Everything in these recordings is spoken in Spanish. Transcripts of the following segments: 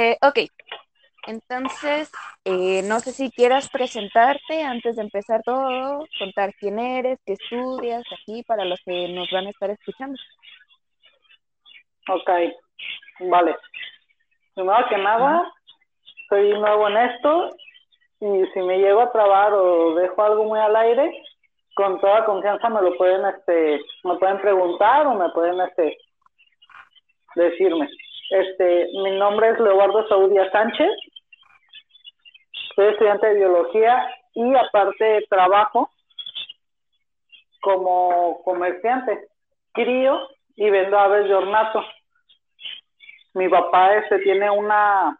Eh, ok, entonces, eh, no sé si quieras presentarte antes de empezar todo, contar quién eres, qué estudias aquí para los que nos van a estar escuchando. Ok, vale. Primero que nada, soy nuevo en esto y si me llego a trabar o dejo algo muy al aire, con toda confianza me lo pueden, este, me pueden preguntar o me pueden, este, decirme. Este, mi nombre es Leobardo Saudia Sánchez, soy estudiante de biología y aparte trabajo como comerciante. Crío y vendo aves de ornato. Mi papá este tiene una,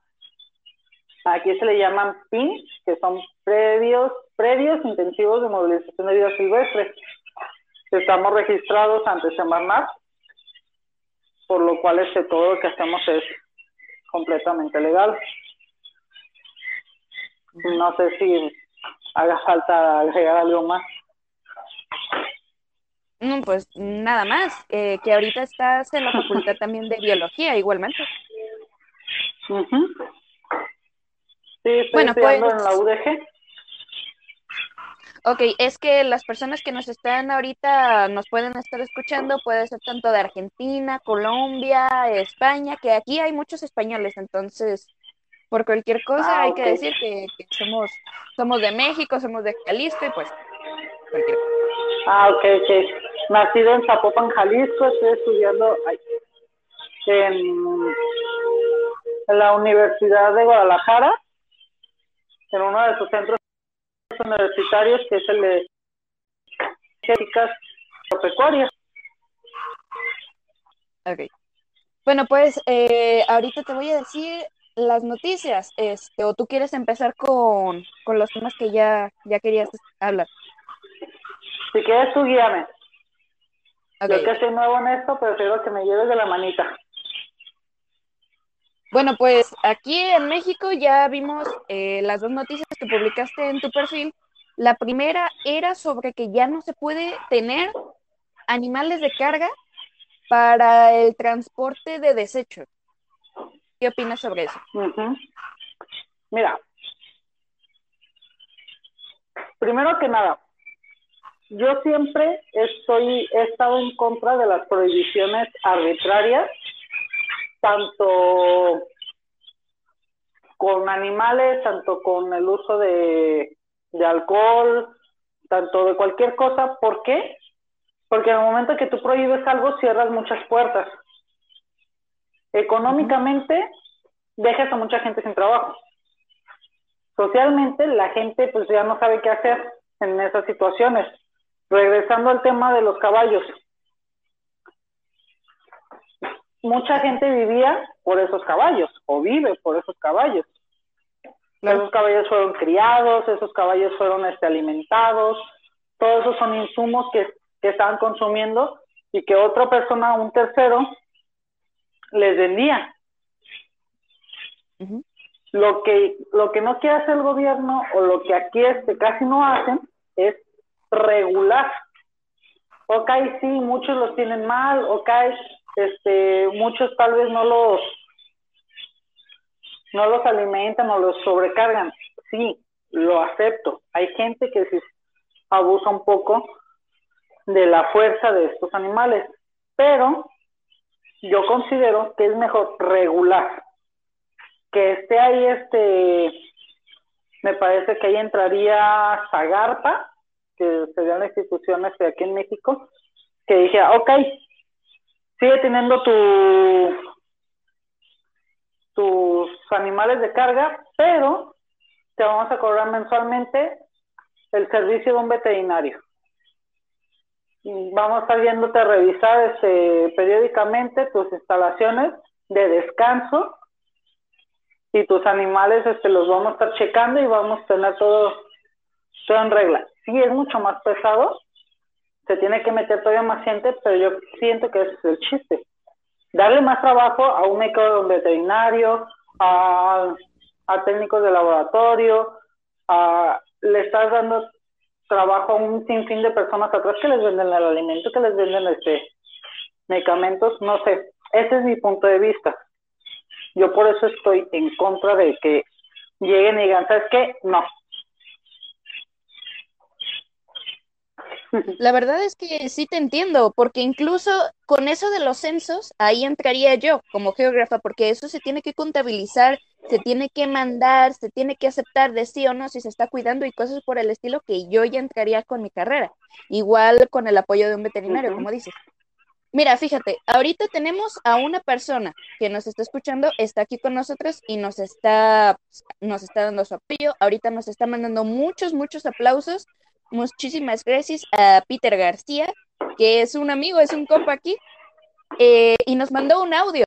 aquí se le llaman PIN, que son predios, predios intensivos de movilización de vida silvestre. Estamos registrados ante Semarnat, por lo cual este, todo lo que hacemos es completamente legal. No sé si haga falta agregar algo más. Pues nada más, eh, que ahorita estás en la facultad también de biología igualmente. Sí, estoy bueno, estudiando pues, en la UDG. Ok, es que las personas que nos están ahorita nos pueden estar escuchando, puede ser tanto de Argentina, Colombia, España, que aquí hay muchos españoles, entonces por cualquier cosa, ah, hay que decir que, somos, somos de México, somos de Jalisco y pues cualquier cosa. Ah, ok, ok. Nacido en Zapopan, Jalisco, estoy estudiando en, la Universidad de Guadalajara, en uno de sus centros universitarios, que es el de Éticas Agropecuarias. Ok. Bueno, pues eh, ahorita te voy a decir las noticias, este, o tú quieres empezar con, los temas que ya, ya querías hablar. Si quieres tú guíame. Yo que soy nuevo en esto, prefiero que me lleves de la manita. Bueno, pues aquí en México ya vimos eh, las dos noticias que publicaste en tu perfil. La primera era sobre que ya no se puede tener animales de carga para el transporte de desechos. ¿Qué opinas sobre eso? Mira, primero que nada, yo siempre estoy, he estado en contra de las prohibiciones arbitrarias, tanto con animales, tanto con el uso de, alcohol, tanto de cualquier cosa. ¿Por qué? Porque en el momento que tú prohíbes algo, cierras muchas puertas económicamente dejas a mucha gente sin trabajo. Socialmente la gente pues ya no sabe qué hacer en esas situaciones. Regresando al tema de los caballos. Mucha gente vivía por esos caballos o vive por esos caballos. Esos caballos fueron criados, esos caballos fueron este, alimentados, todos esos son insumos que, que estaban consumiendo y que otra persona, un tercero, les vendía. Lo que lo que no quiere hacer el gobierno o lo que aquí este casi no hacen es regular. Ok, sí, muchos los tienen mal, ok, este, muchos tal vez no los no los alimentan o los sobrecargan. Sí, lo acepto. Hay gente que sí abusa un poco de la fuerza de estos animales, pero yo considero que es mejor regular. Que esté ahí, este, me parece que ahí entraría Zagarpa, que sería la institución este, aquí en México, que dije, ok, sigue teniendo tu, tus animales de carga, pero te vamos a cobrar mensualmente el servicio de un veterinario vamos a estar yéndote a revisar este, periódicamente tus instalaciones de descanso y tus animales este, los vamos a estar checando y vamos a tener todo, todo en regla. Sí es mucho más pesado, se tiene que meter todavía más gente, pero yo siento que ese es el chiste. Darle más trabajo a un médico veterinario, a, a técnicos de laboratorio, a, le estás dando trabajo a un sinfín de personas atrás que les venden el alimento, que les venden este medicamentos, no sé, ese es mi punto de vista. Yo por eso estoy en contra de que lleguen y digan, ¿sabes qué? No. La verdad es que sí te entiendo, porque incluso con eso de los censos, ahí entraría yo como geógrafa, porque eso se tiene que contabilizar, se tiene que mandar, se tiene que aceptar de sí o no si se está cuidando y cosas por el estilo que yo ya entraría con mi carrera. Igual con el apoyo de un veterinario, como dices. Mira, fíjate, ahorita tenemos a una persona que nos está escuchando, está aquí con nosotros y nos está, nos está dando su apoyo. Ahorita nos está mandando muchos, muchos aplausos. Muchísimas gracias a Peter García, que es un amigo, es un compa aquí, eh, y nos mandó un audio.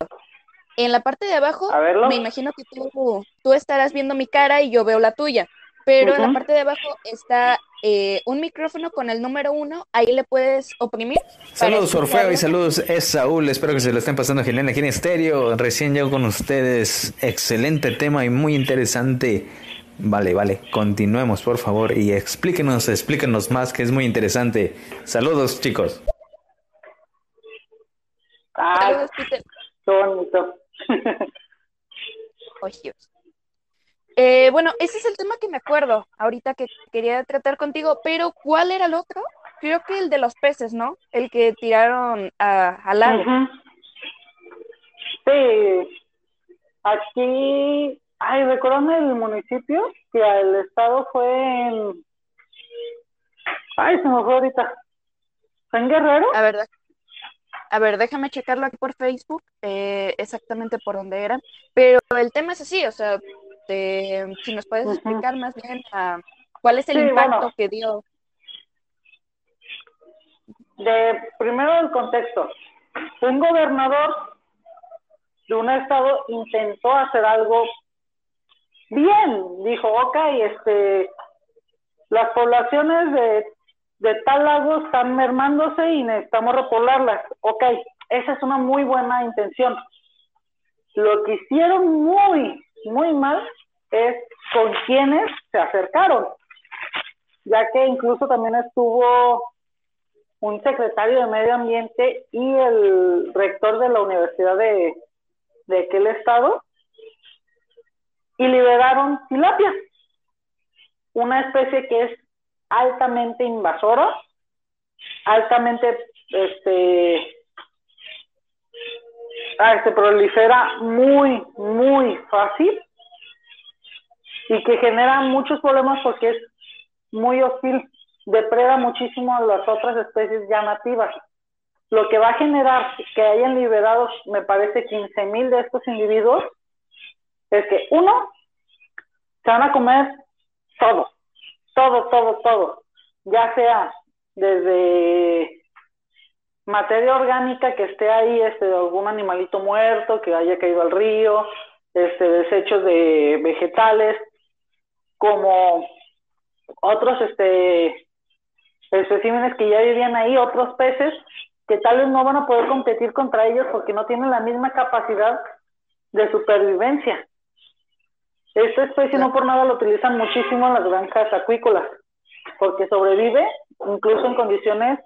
En la parte de abajo, me imagino que tú, tú estarás viendo mi cara y yo veo la tuya pero en la parte de abajo está eh, un micrófono con el número uno, ahí le puedes oprimir. Saludos Orfeo y saludos es Saúl, espero que se lo estén pasando genial aquí en estéreo, recién llego con ustedes, excelente tema y muy interesante. Vale, vale, continuemos por favor y explíquenos, explíquenos más que es muy interesante. Saludos chicos. Saludos, Peter. bonito. Eh, bueno, ese es el tema que me acuerdo ahorita que quería tratar contigo, pero ¿cuál era el otro? Creo que el de los peces, ¿no? El que tiraron a, al lago. Sí, aquí, ay, recuerdan el municipio que el estado fue en, ay, se me fue ahorita, ¿fue en Guerrero? A ver, a ver, déjame checarlo aquí por Facebook, eh, exactamente por dónde era, pero el tema es así, o sea, este, si nos puedes explicar más bien ah, cuál es el impacto que dio. De primero el contexto. Un gobernador de un estado intentó hacer algo bien, dijo, ok, este, las poblaciones de, de tal lago están mermándose y necesitamos repoblarlas. Ok, esa es una muy buena intención. Lo que hicieron muy, muy mal es con quienes se acercaron, ya que incluso también estuvo un secretario de Medio Ambiente y el rector de la Universidad de, de aquel estado, y liberaron tilapia, una especie que es altamente invasora, altamente este, ah, se prolifera muy, muy fácil y que genera muchos problemas porque es muy hostil, depreda muchísimo a las otras especies llamativas. Lo que va a generar que hayan liberados, me parece, 15 mil de estos individuos, es que uno, se van a comer todo, todo, todo, todo, ya sea desde materia orgánica que esté ahí, este, algún animalito muerto que haya caído al río, este, desechos de vegetales, como otros este especímenes que ya vivían ahí, otros peces que tal vez no van a poder competir contra ellos porque no tienen la misma capacidad de supervivencia. Esta especie no por nada lo utilizan muchísimo en las granjas acuícolas, porque sobrevive incluso en condiciones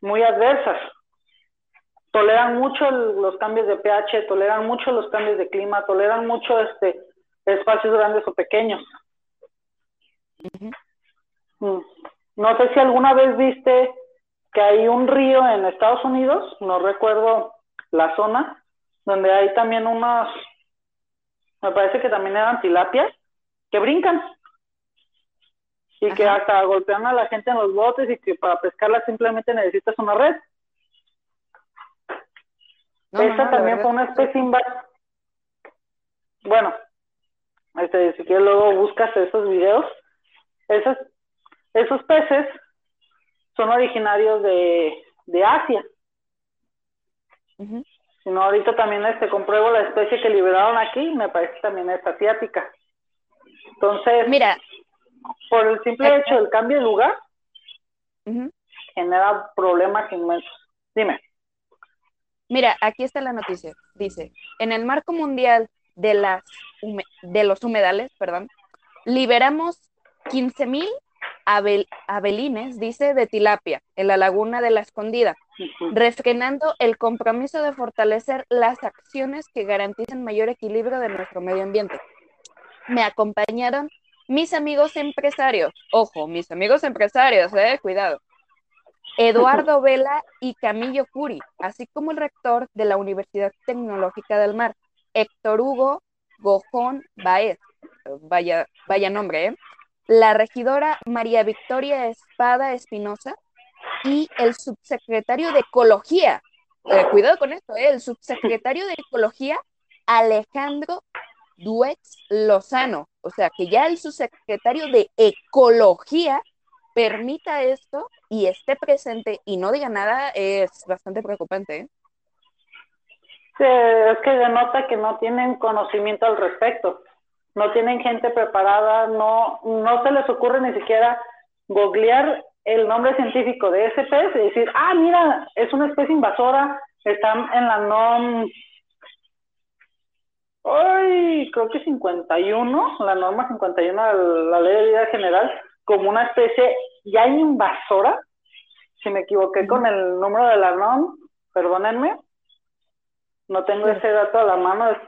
muy adversas. Toleran mucho los cambios de pH, toleran mucho los cambios de clima, toleran mucho este espacios grandes o pequeños. Mm. No sé si alguna vez viste que hay un río en Estados Unidos, no recuerdo la zona, donde hay también unos, me parece que también eran tilapias, que brincan y que hasta golpean a la gente en los botes y que para pescarla simplemente necesitas una red. Esta también fue una especie invasora. Bueno, este, si quieres luego buscas esos videos. Esos, esos peces son originarios de, de Asia. Si no, ahorita también este, compruebo la especie que liberaron aquí, me parece que también es asiática. Entonces, mira, por el simple hecho del cambio de lugar, genera problemas inmensos. Dime. Mira, aquí está la noticia. Dice, en el marco mundial de, las de los humedales, perdón, liberamos 15.000 Abel, Abelines dice de tilapia en la laguna de la Escondida, refrenando el compromiso de fortalecer las acciones que garanticen mayor equilibrio de nuestro medio ambiente. Me acompañaron mis amigos empresarios, ojo, mis amigos empresarios, eh, cuidado, Eduardo Vela y Camillo Curi, así como el rector de la Universidad Tecnológica del Mar, Héctor Hugo Gojón Baez, vaya, vaya nombre, ¿eh? La regidora María Victoria Espada Espinosa y el subsecretario de Ecología, eh, cuidado con esto, ¿eh? el subsecretario de Ecología Alejandro Duex Lozano, o sea que ya el subsecretario de Ecología permita esto y esté presente y no diga nada es bastante preocupante. ¿eh? Es que denota que no tienen conocimiento al respecto no tienen gente preparada, no, no se les ocurre ni siquiera googlear el nombre científico de ese pez y decir, ah, mira, es una especie invasora, están en la NOM, ay, creo que 51, la norma 51 de la Ley de Vida General, como una especie ya invasora, si me equivoqué con el número de la NOM, perdónenme, no tengo ese dato a la mano, es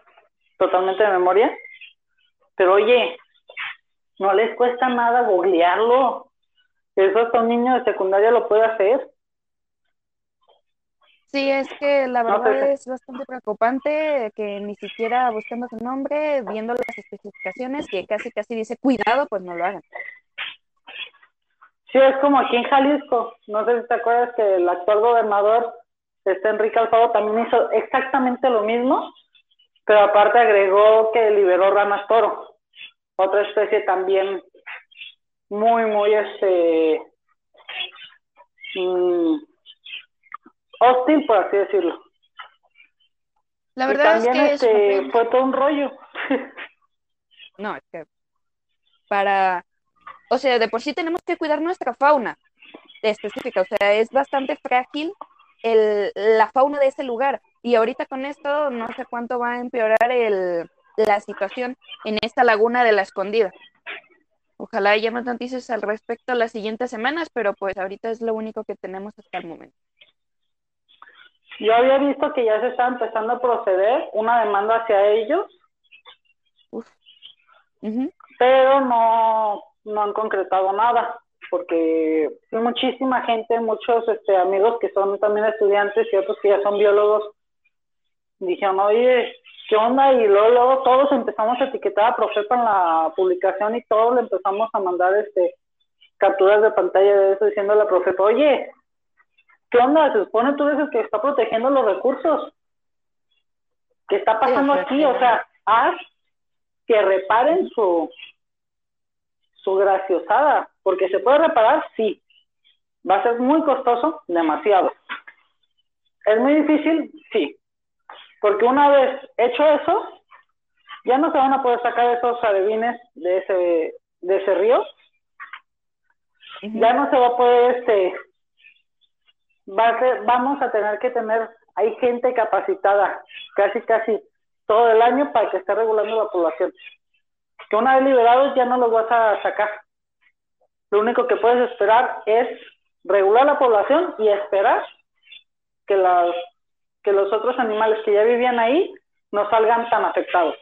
totalmente de memoria, pero oye, no les cuesta nada googlearlo. Eso hasta un niño de secundaria lo puede hacer. Sí, es que la verdad es bastante preocupante que ni siquiera buscando su nombre, viendo las especificaciones, que casi casi dice cuidado, pues no lo hagan. Sí, es como aquí en Jalisco. No sé si te acuerdas que el actual gobernador, este Enrique Alfaro, también hizo exactamente lo mismo, pero aparte agregó que liberó ranas toro otra especie también muy, muy este mm, hostil, por así decirlo. La verdad es que este, fue todo un rollo. No, es que para, o sea, de por sí tenemos que cuidar nuestra fauna específica, o sea, es bastante frágil el, la fauna de ese lugar. Y ahorita con esto no sé cuánto va a empeorar el, la situación en esta laguna de la escondida. Ojalá haya más noticias al respecto las siguientes semanas, pero pues ahorita es lo único que tenemos hasta el momento. Yo había visto que ya se está empezando a proceder una demanda hacia ellos, pero no, no han concretado nada, porque hay muchísima gente, muchos este, amigos que son también estudiantes y otros que ya son biólogos, dijeron, oye, ¿qué onda? Y luego, todos empezamos a etiquetar a Profepa en la publicación y todos le empezamos a mandar este capturas de pantalla de eso diciéndole a Profepa, oye, ¿qué onda? Se supone tú el que está protegiendo los recursos. ¿Qué está pasando aquí? O sea, haz que reparen su, su graciosada, porque se puede reparar, sí. Va a ser muy costoso, demasiado. ¿Es muy difícil? Sí. Porque una vez hecho eso, ya no se van a poder sacar esos alevines de ese, de ese río. Ya no se va a poder, este, vamos a tener que tener, hay gente capacitada casi, casi todo el año para que esté regulando la población. Que una vez liberados ya no los vas a sacar. Lo único que puedes esperar es regular la población y esperar que las que los otros animales que ya vivían ahí no salgan tan afectados.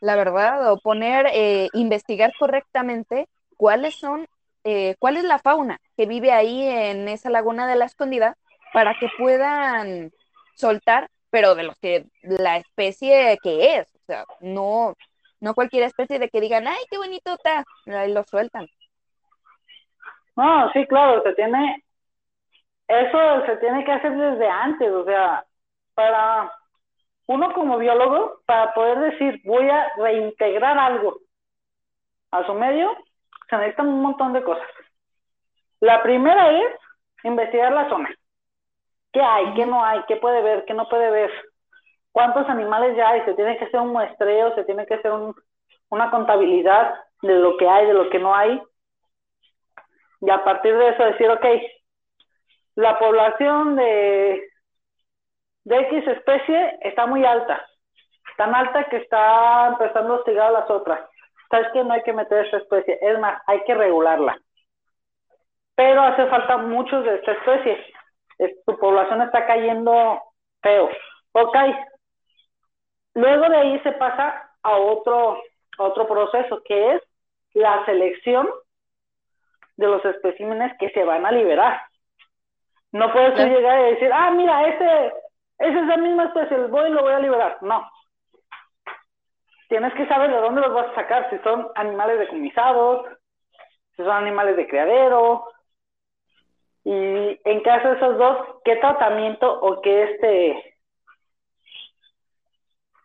La verdad, o poner, eh, investigar correctamente cuáles son, eh, cuál es la fauna que vive ahí en esa laguna de la escondida para que puedan soltar, pero de los que la especie que es, o sea, no, no cualquier especie de que digan, ay, qué bonito está, ahí lo sueltan. No, sí, claro, se tiene eso se tiene que hacer desde antes, o sea, para uno como biólogo, para poder decir, voy a reintegrar algo a su medio, se necesitan un montón de cosas. La primera es investigar la zona. ¿Qué hay? ¿Qué no hay? ¿Qué puede ver? ¿Qué no puede ver? ¿Cuántos animales ya hay? Se tiene que hacer un muestreo, se tiene que hacer una contabilidad de lo que hay, de lo que no hay. Y a partir de eso decir, ok, la población de, de X especie está muy alta, tan alta que está empezando a hostigar a las otras. ¿sabes qué? No hay que meter esta especie. Es más, hay que regularla. Pero hace falta muchos de esta especie. Tu población está cayendo feo. Ok. Luego de ahí se pasa a otro, a otro proceso, que es la selección de los especímenes que se van a liberar. No puedes llegar y decir, ah, mira, ese, ese es la misma especie, el voy y lo voy a liberar. No. Tienes que saber de dónde los vas a sacar, si son animales decomisados, si son animales de criadero, y en caso de esos dos, ¿qué tratamiento o qué este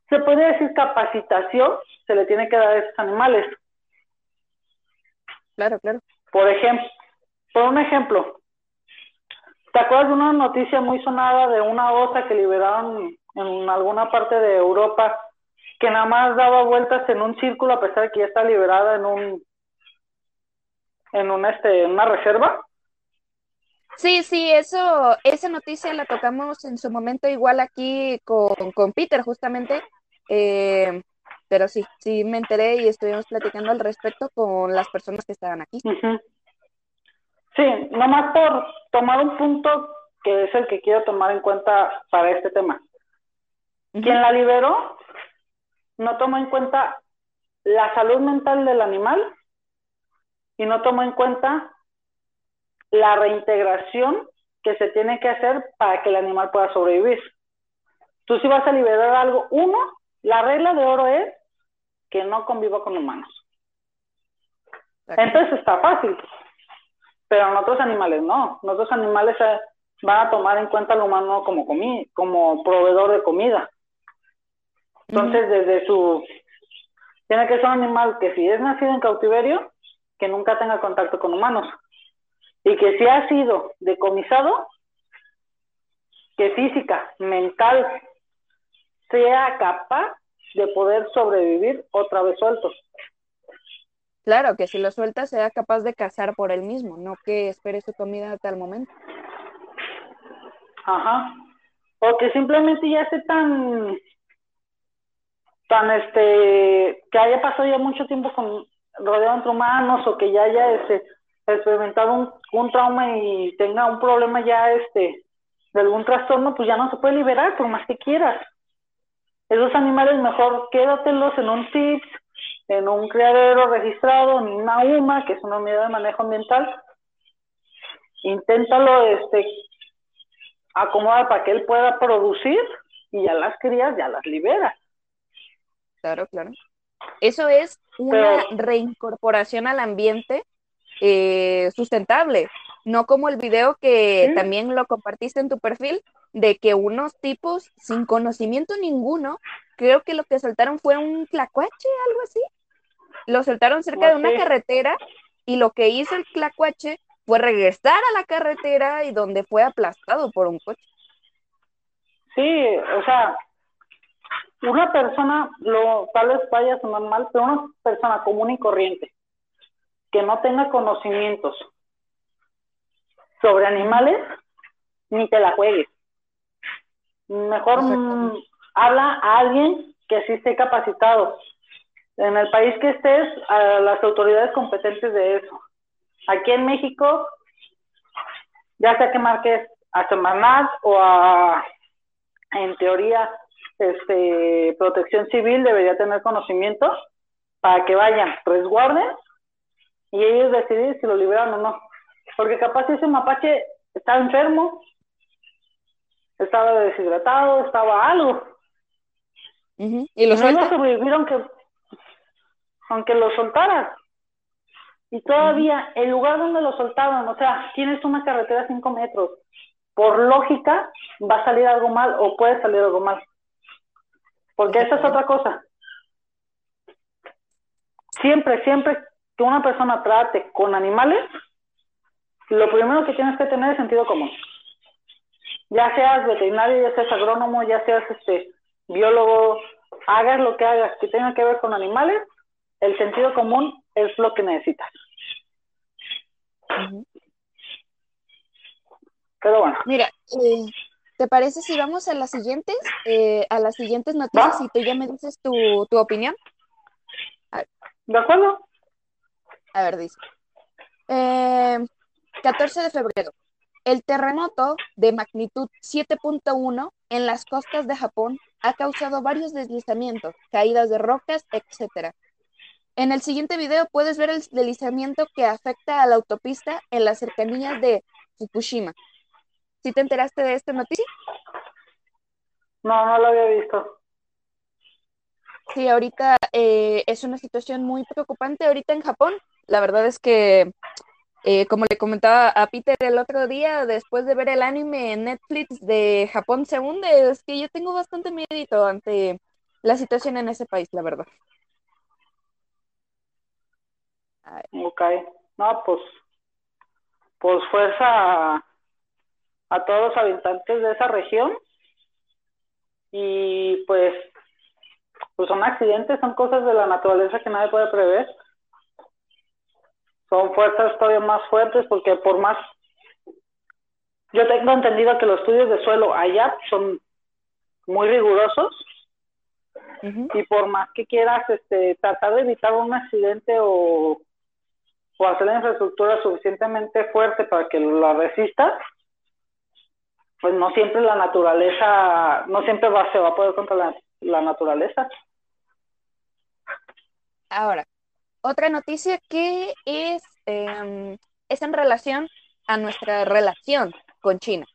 se puede decir capacitación se le tiene que dar a esos animales? Claro, claro. Por ejemplo, por un ejemplo, ¿te acuerdas de una noticia muy sonada de una osa que liberaron en alguna parte de Europa que nada más daba vueltas en un círculo a pesar de que ya está liberada en un en un este en una reserva? Sí, sí, eso, esa noticia la tocamos en su momento igual aquí con, con Peter, justamente. Eh, pero sí, sí me enteré y estuvimos platicando al respecto con las personas que estaban aquí. Sí, nomás por tomar un punto que es el que quiero tomar en cuenta para este tema. Quien la liberó no tomó en cuenta la salud mental del animal y no tomó en cuenta la reintegración que se tiene que hacer para que el animal pueda sobrevivir. Tú si vas a liberar algo, uno, la regla de oro es que no conviva con humanos. Entonces está fácil, pero en otros animales no. En otros animales van a tomar en cuenta al humano como, como proveedor de comida. Entonces, desde su... Tiene que ser un animal que si es nacido en cautiverio, que nunca tenga contacto con humanos. Y que si ha sido decomisado, que física, mental, sea capaz de poder sobrevivir otra vez suelto. Claro, que si lo suelta sea capaz de cazar por él mismo, no que espere su comida hasta el momento. Ajá. O que simplemente ya esté tan, tan este, que haya pasado ya mucho tiempo con, rodeado entre humanos o que ya haya este, experimentado un, un trauma y tenga un problema ya este, de algún trastorno, pues ya no se puede liberar por más que quieras. Esos animales mejor quédatelos en un TIPS, en un criadero registrado, en una UMA, que es una unidad de manejo ambiental. Inténtalo este, acomodar para que él pueda producir y ya las crías ya las libera. Claro, claro. Eso es una reincorporación al ambiente eh, sustentable, no como el video que también lo compartiste en tu perfil, de que unos tipos sin conocimiento ninguno, creo que lo que soltaron fue un tlacuache, algo así. Lo soltaron cerca de una carretera y lo que hizo el tlacuache fue regresar a la carretera y donde fue aplastado por un coche. Sí, o sea, una persona, lo, tal vez vaya a sonar mal, pero una persona común y corriente que no tenga conocimientos sobre animales, ni te la juegues. Mejor mm, habla a alguien que sí esté capacitado. En el país que estés, a las autoridades competentes de eso. Aquí en México, ya sea que marques a Semanat o a, en teoría, este, protección civil debería tener conocimiento para que vayan, resguarden y ellos decidir si lo liberan o no. Porque capaz ese mapache está enfermo estaba deshidratado, estaba algo. ¿Y lo no sobrevivir aunque, aunque lo soltaras. Y todavía, el lugar donde lo soltaban, o sea, tienes una carretera a 5 metros. Por lógica, va a salir algo mal o puede salir algo mal. Porque esa es otra cosa. Siempre, siempre que una persona trate con animales, lo primero que tienes que tener es sentido común ya seas veterinario, ya seas agrónomo, ya seas este biólogo, hagas lo que hagas que tenga que ver con animales, el sentido común es lo que necesitas. Pero bueno. Mira, eh, ¿te parece si vamos a las siguientes, eh, a las siguientes noticias y tú ya me dices tu, tu opinión? ¿De acuerdo? A ver, dice. Eh, 14 de febrero. El terremoto de magnitud 7.1 en las costas de Japón ha causado varios deslizamientos, caídas de rocas, etc. En el siguiente video puedes ver el deslizamiento que afecta a la autopista en las cercanías de Fukushima. ¿Sí te enteraste de esta noticia? No, no lo había visto. Sí, ahorita eh, es una situación muy preocupante ahorita en Japón. La verdad es que, eh, como le comentaba a Peter el otro día, después de ver el anime en Netflix de Japón se hunde, es que yo tengo bastante miedo ante la situación en ese país, la verdad. Ok, no, pues, pues fuerza a, a todos los habitantes de esa región. Y pues, pues son accidentes, son cosas de la naturaleza que nadie puede prever. Son fuerzas todavía más fuertes porque por más, yo tengo entendido que los estudios de suelo allá son muy rigurosos. Y por más que quieras este, tratar de evitar un accidente o, o hacer la infraestructura suficientemente fuerte para que la resista, pues no siempre la naturaleza, no siempre va, se va a poder controlar la naturaleza. Ahora, otra noticia que es, em, es en relación a nuestra relación con China.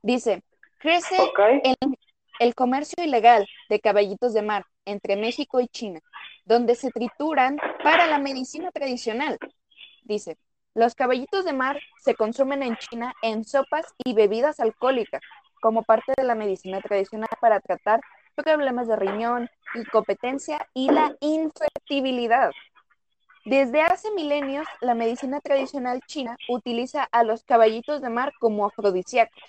Dice, crece ¿Ok? el, el comercio ilegal de caballitos de mar entre México y China, donde se trituran para la medicina tradicional. Dice, los caballitos de mar se consumen en China en sopas y bebidas alcohólicas como parte de la medicina tradicional para tratar problemas de riñón, incompetencia y la infertilidad. Desde hace milenios, la medicina tradicional china utiliza a los caballitos de mar como afrodisíacos.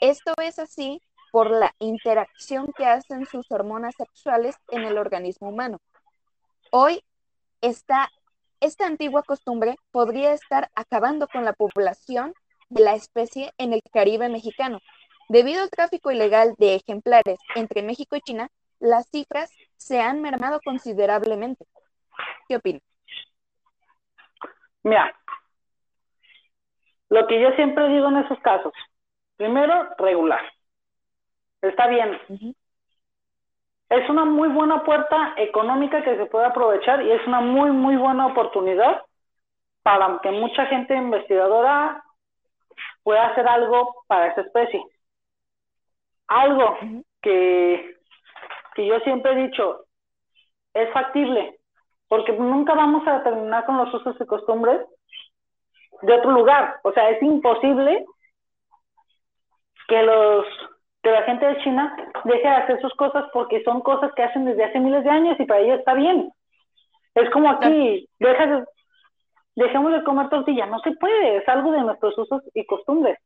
Esto es así por la interacción que hacen sus hormonas sexuales en el organismo humano. Hoy, esta, esta antigua costumbre podría estar acabando con la población de la especie en el Caribe mexicano. Debido al tráfico ilegal de ejemplares entre México y China, las cifras se han mermado considerablemente. ¿Qué opinas? Mira, lo que yo siempre digo en esos casos, primero, regular. Está bien. Es una muy buena puerta económica que se puede aprovechar y es una muy, muy buena oportunidad para que mucha gente investigadora pueda hacer algo para esa especie. Algo que, que yo siempre he dicho, es factible, porque nunca vamos a terminar con los usos y costumbres de otro lugar. O sea, es imposible que los que la gente de China deje de hacer sus cosas porque son cosas que hacen desde hace miles de años y para ellos está bien. Es como aquí, deja de- dejemos de comer tortilla, no se puede, es algo de nuestros usos y costumbres.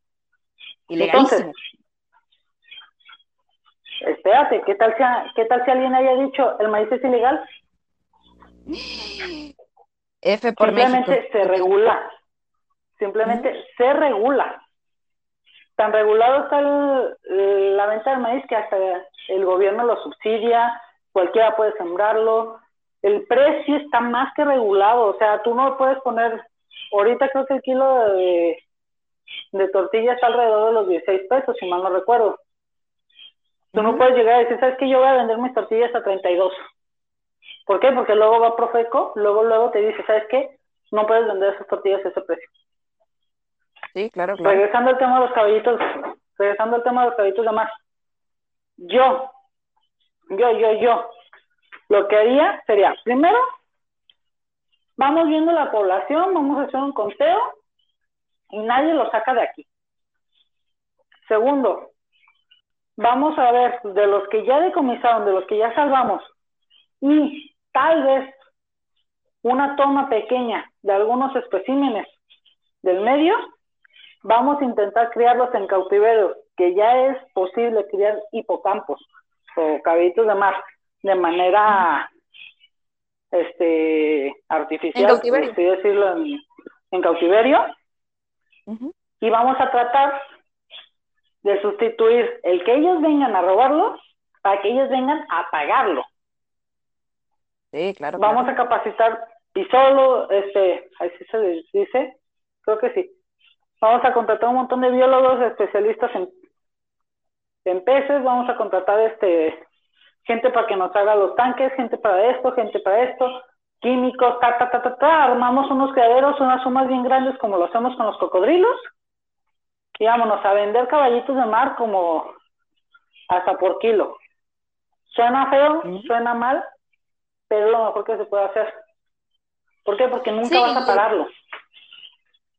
Ilegalísimo. Espérate, ¿qué tal, si, ¿qué tal si alguien haya dicho el maíz es ilegal? F por Simplemente México. se regula. Simplemente se regula. Tan regulado está el- la venta del maíz que hasta el gobierno lo subsidia, cualquiera puede sembrarlo. El precio está más que regulado, o sea, tú no puedes poner, ahorita creo que el kilo de, de tortilla está alrededor de los 16 pesos, si mal no recuerdo. Tú no puedes llegar a decir, ¿sabes qué? Yo voy a vender mis tortillas a 32. ¿Por qué? Porque luego va Profeco, luego luego te dice, ¿sabes qué? No puedes vender esas tortillas a ese precio. Sí, claro, claro. Regresando al tema de los caballitos, regresando al tema de los caballitos de mar. Yo, yo, yo, yo, lo que haría sería, primero, vamos viendo la población, vamos a hacer un conteo y nadie lo saca de aquí. Segundo, vamos a ver de los que ya decomisaron, de los que ya salvamos y tal vez una toma pequeña de algunos especímenes del medio, vamos a intentar criarlos en cautiverio, que ya es posible criar hipocampos o caballitos de mar de manera este artificial, En cautiverio. así decirlo, en, en cautiverio, y vamos a tratar de sustituir el que ellos vengan a robarlo para que ellos vengan a pagarlo. Sí, claro. Vamos claro. a capacitar y solo, este, así se dice, creo que sí. Vamos a contratar un montón de biólogos especialistas en, en peces, vamos a contratar este gente para que nos haga los tanques, gente para esto, gente para esto, químicos, ta, ta, ta, ta, ta, armamos unos criaderos, unas sumas bien grandes como lo hacemos con los cocodrilos, y vámonos a vender caballitos de mar como hasta por kilo. Suena feo, suena mal, pero es lo mejor que se puede hacer. ¿Por qué? Porque nunca Sí, vas a pararlo.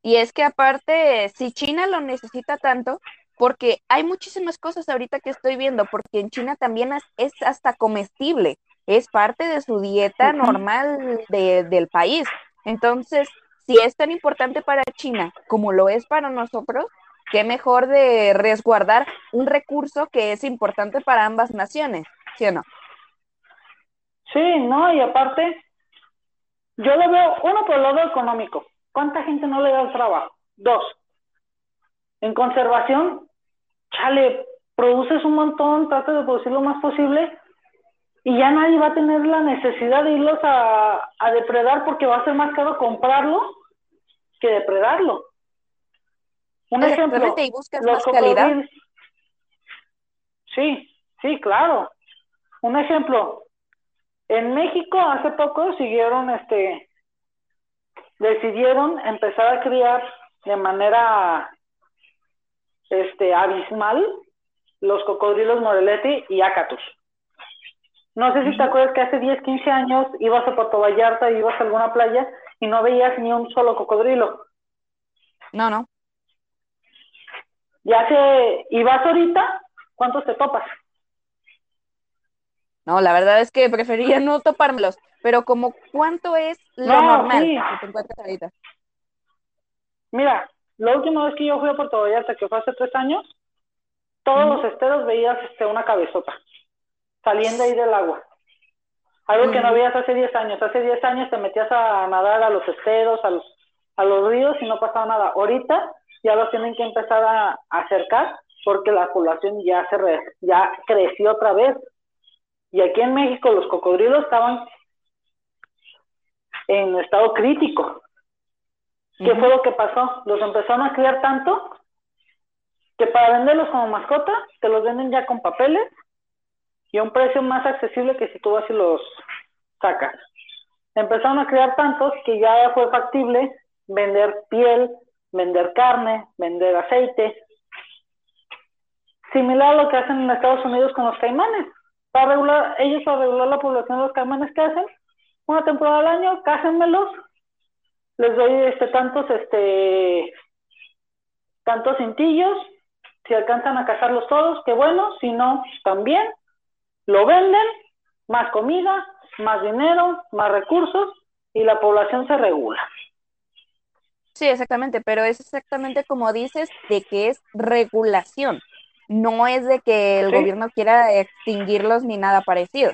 Y es que aparte, si China lo necesita tanto, porque hay muchísimas cosas ahorita que estoy viendo, porque en China también es, hasta comestible, es parte de su dieta normal de- del país. Entonces, si es tan importante para China como lo es para nosotros, qué mejor de resguardar un recurso que es importante para ambas naciones, ¿sí o no? Sí, no, y aparte, yo lo veo, uno por el lado económico. ¿Cuánta gente no le da el trabajo? Dos, en conservación, chale, produces un montón, trata de producir lo más posible y ya nadie va a tener la necesidad de irlos a, a depredar porque va a ser más caro comprarlo que depredarlo. Un ejemplo, y buscas los más calidad. Sí, sí, claro. Un ejemplo, en México hace poco siguieron, este, decidieron empezar a criar de manera, este, abismal los cocodrilos Moreletti y Acatus. No sé si te acuerdas que hace 10, 15 años ibas a Puerto Vallarta, ibas a alguna playa y no veías ni un solo cocodrilo. No, no. Ya se, y vas ahorita, ¿cuántos te topas? No, la verdad es que preferiría no topármelos, pero como cuánto es lo No, normal sí. que te encuentras ahorita. Mira, la última vez que yo fui a Puerto Vallarta, que fue hace tres años, todos los esteros veías este, una cabezota saliendo ahí del agua. Algo que no veías hace 10 años. Hace 10 años te metías a nadar a los esteros, a los, a los ríos y no pasaba nada. Ahorita ya los tienen que empezar a, a acercar porque la población ya se re- ya creció otra vez. Y aquí en México los cocodrilos estaban en estado crítico. ¿Qué fue lo que pasó? Los empezaron a criar tanto que para venderlos como mascota te los venden ya con papeles y a un precio más accesible que si tú vas y los sacas. Empezaron a criar tantos que ya fue factible vender piel, vender carne, vender aceite. Similar a lo que hacen en Estados Unidos con los caimanes. Para regular, ellos para regular la población de los caimanes, ¿qué hacen? Una temporada al año, cásenmelos, les doy este tantos este tantos cintillos, si alcanzan a cazarlos todos, qué bueno, si no, también, lo venden, más comida, más dinero, más recursos, y la población se regula. Sí, exactamente, pero es exactamente como dices, de que es regulación. No es de que el Sí. gobierno quiera extinguirlos ni nada parecido.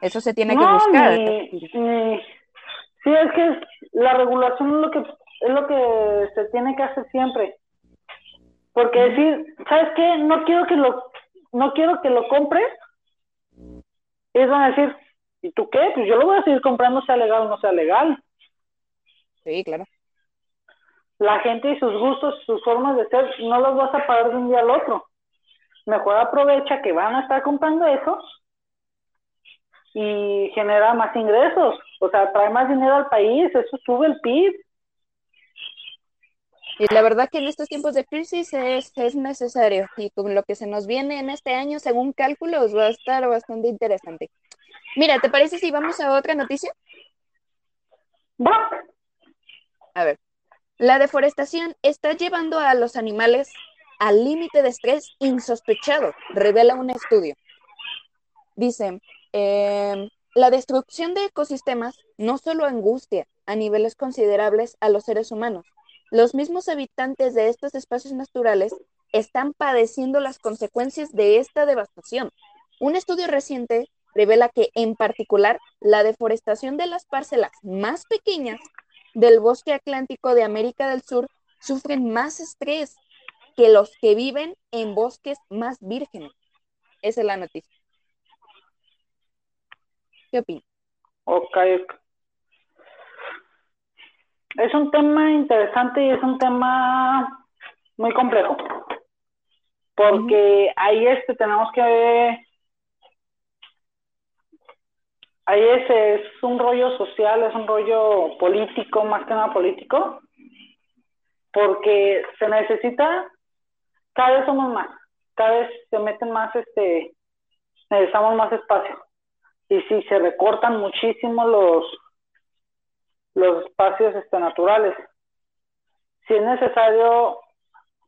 Eso se tiene que buscar. sí, es que la regulación es lo que es lo que se tiene que hacer siempre. Porque decir, ¿sabes qué? No quiero que lo no quiero que lo compres. Ellos van a decir, ¿y tú qué? Pues yo lo voy a seguir comprando sea legal o no sea legal. Sí, claro. La gente y sus gustos, sus formas de ser, no los vas a pagar de un día al otro. Mejor aprovecha que van a estar comprando eso y genera más ingresos. O sea, trae más dinero al país, eso sube el PIB. Y la verdad que en estos tiempos de crisis es, es necesario. Y con lo que se nos viene en este año, según cálculos, va a estar bastante interesante. Mira, ¿te parece si vamos a otra noticia? A ver. La deforestación está llevando a los animales al límite de estrés insospechado, revela un estudio. Dice, em, la destrucción de ecosistemas no solo angustia a niveles considerables a los seres humanos, los mismos habitantes de estos espacios naturales están padeciendo las consecuencias de esta devastación. Un estudio reciente revela que, en particular, la deforestación de las parcelas más pequeñas del bosque atlántico de América del Sur sufren más estrés que los que viven en bosques más vírgenes. Esa es la noticia. ¿Qué opinas? Ok. Es un tema interesante y es un tema muy complejo. Porque ahí este tenemos que ahí ese es un rollo social, es un rollo político, más que nada político, porque se necesita, cada vez somos más, cada vez se meten más, este, necesitamos más espacio. Y si se recortan muchísimo los, los espacios este, naturales. Si es necesario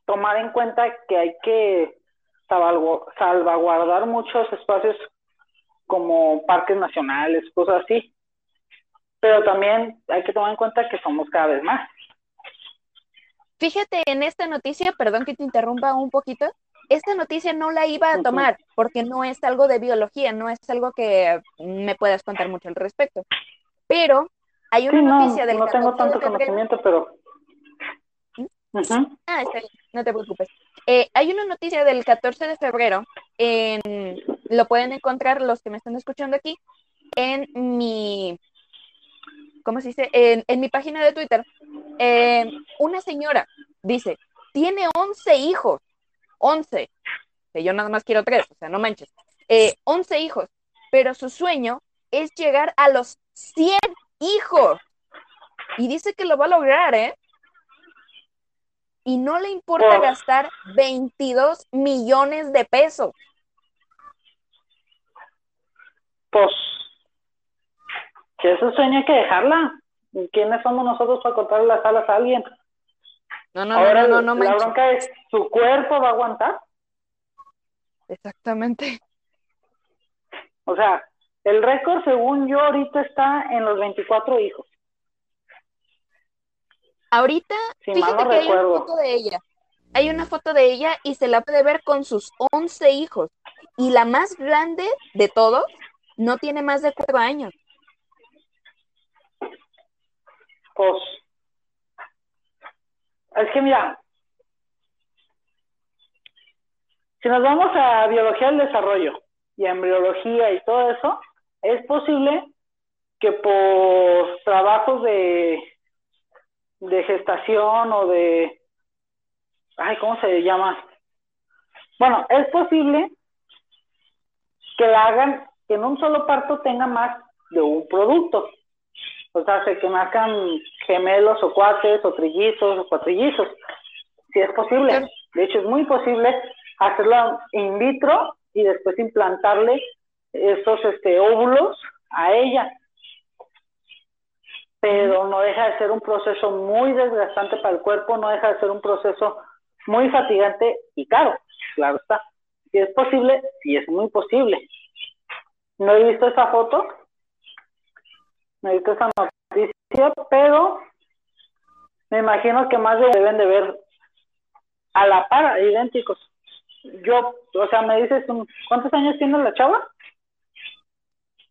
tomar en cuenta que hay que salvaguardar muchos espacios como parques nacionales, cosas así. Pero también hay que tomar en cuenta que somos cada vez más. Fíjate en esta noticia, perdón que te interrumpa un poquito, esta noticia no la iba a tomar porque no es algo de biología, no es algo que me puedas contar mucho al respecto. Pero hay una noticia del No tengo tanto conocimiento, pero. ¿Mm? Ah, está bien, no te preocupes. Eh, hay una noticia del 14 de febrero, en, lo pueden encontrar los que me están escuchando aquí, en mi, ¿cómo se dice? En, en mi página de Twitter. Eh, una señora dice, tiene 11 hijos 11, que yo nada más quiero tres, o sea, no manches, eh, 11 hijos, pero su sueño es llegar a los 100 hijos. Y dice que lo va a lograr, ¿eh? Y no le importa gastar 22 millones de pesos. Pues, que ese sueño hay que dejarla. ¿Quiénes somos nosotros para cortarle las alas a alguien? No, no, no, no, no, La bronca es, ¿su cuerpo va a aguantar? Exactamente. O sea, el récord, según yo, ahorita está en los 24 hijos. Ahorita, fíjate que hay una foto de ella. Hay una foto de ella y se la puede ver con sus 11 hijos. Y la más grande de todos no tiene más de 4 años. Pues es que mira, si nos vamos a biología del desarrollo y embriología y todo eso, es posible que por trabajos de, de gestación o de, ay, ¿cómo se llama? Bueno, es posible que la hagan, que en un solo parto tenga más de un producto. O sea, que nazcan gemelos o cuates o trillizos o cuatrillizos. Si es posible. De hecho, es muy posible hacerlo in vitro y después implantarle esos este, óvulos a ella. Pero no deja de ser un proceso muy desgastante para el cuerpo, no deja de ser un proceso muy fatigante y caro, claro está. Si es posible, si es muy posible. No he visto esa foto, me visto esa noticia, pero me imagino que más deben de ver a la par, idénticos. Yo, o sea, me dices, ¿cuántos años tiene la chava?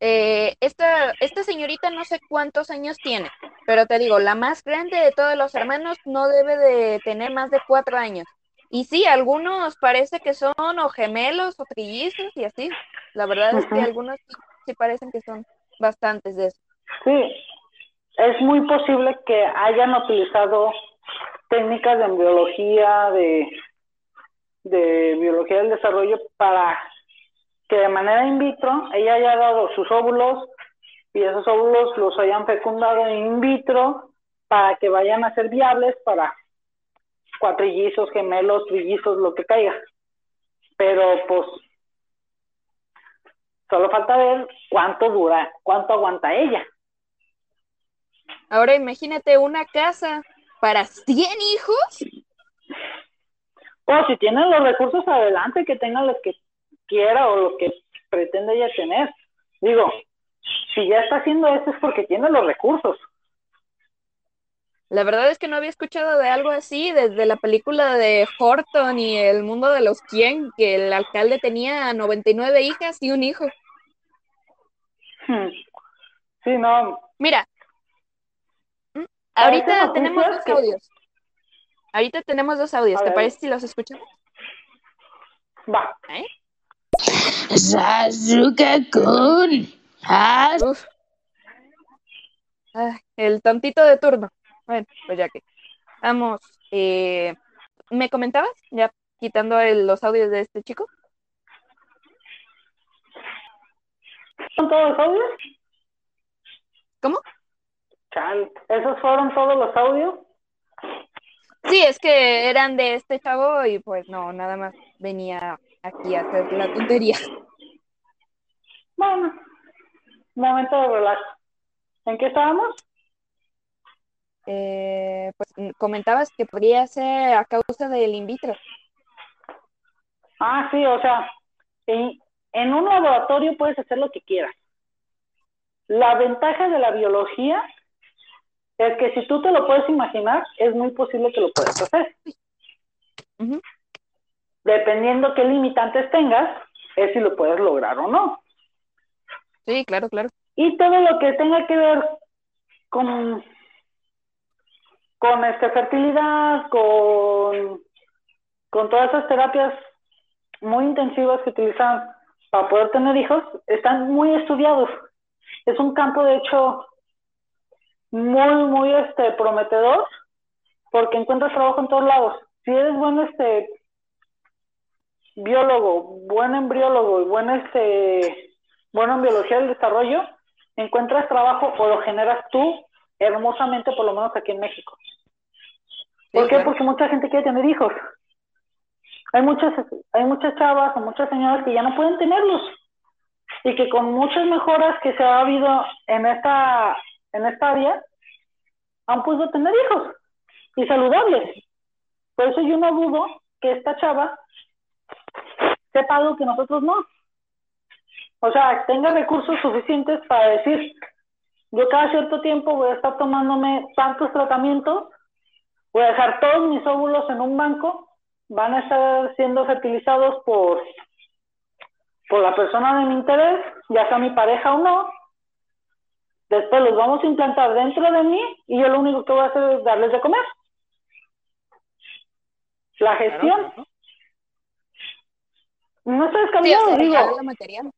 Eh, esta, esta señorita no sé cuántos años tiene, pero te digo, la más grande de todos los hermanos no debe de tener más de cuatro años. Y sí, algunos parece que son o gemelos o trillizos y así. La verdad es que algunos sí parecen que son bastantes de eso. Sí, es muy posible que hayan utilizado técnicas de embriología, de, de biología del desarrollo para que de manera in vitro ella haya dado sus óvulos y esos óvulos los hayan fecundado in vitro para que vayan a ser viables para cuatrillizos, gemelos, trillizos, lo que caiga. Pero pues solo falta ver cuánto dura, cuánto aguanta ella. Ahora imagínate una casa para 100 hijos. O si tienen los recursos adelante, que tengan lo que quiera o lo que pretende ella tener. Digo, si ya está haciendo esto es porque tiene los recursos. La verdad es que no había escuchado de algo así desde la película de Horton y El mundo de los quién, que el alcalde tenía 99 hijas y un hijo. Hmm. Sí, no. Mira, Ahorita tenemos dos audios. Ahorita tenemos dos audios. ¿Te parece si los escuchamos? Va. ¿Eh? Sasuke-kun. Ah, el tontito de turno. Bueno, pues ya que. Vamos, eh, ¿me comentabas? Ya quitando el- los audios de este chico. ¿Son todos los audios? ¿Esos fueron todos los audios? Sí, es que eran de este chavo y pues no, nada más venía aquí a hacer la tontería. Bueno, momento de relax. ¿En qué estábamos? Eh, pues comentabas que podría ser a causa del in vitro. Ah, sí, o sea, en, en un laboratorio puedes hacer lo que quieras. La ventaja de la biología es que si tú te lo puedes imaginar, es muy posible que lo puedas hacer. Ujú. Dependiendo qué limitantes tengas, es si lo puedes lograr o no. Sí, claro, claro. Y todo lo que tenga que ver con, con este, fertilidad, con, con todas esas terapias muy intensivas que utilizan para poder tener hijos, están muy estudiados. Es un campo, de hecho, muy, muy este, prometedor, porque encuentras trabajo en todos lados. Si eres buen este, biólogo, buen embriólogo y buen, este, bueno en biología del desarrollo, encuentras trabajo o lo generas tú hermosamente, por lo menos aquí en México. ¿Por Sí, qué? claro. Porque mucha gente quiere tener hijos. Hay muchas, hay muchas chavas o muchas señoras que ya no pueden tenerlos y que con muchas mejoras que se ha habido en esta, en esta área han podido tener hijos y saludables. Por eso yo no dudo que esta chava sepa algo que nosotros no. O sea, tenga recursos suficientes para decir, yo cada cierto tiempo voy a estar tomándome tantos tratamientos, voy a dejar todos mis óvulos en un banco, van a estar siendo fertilizados por, por la persona de mi interés, ya sea mi pareja o no. Después los vamos a implantar dentro de mí y yo lo único que voy a hacer es darles de comer. La gestión Claro, no está Sí, descabellado, o sea, digo,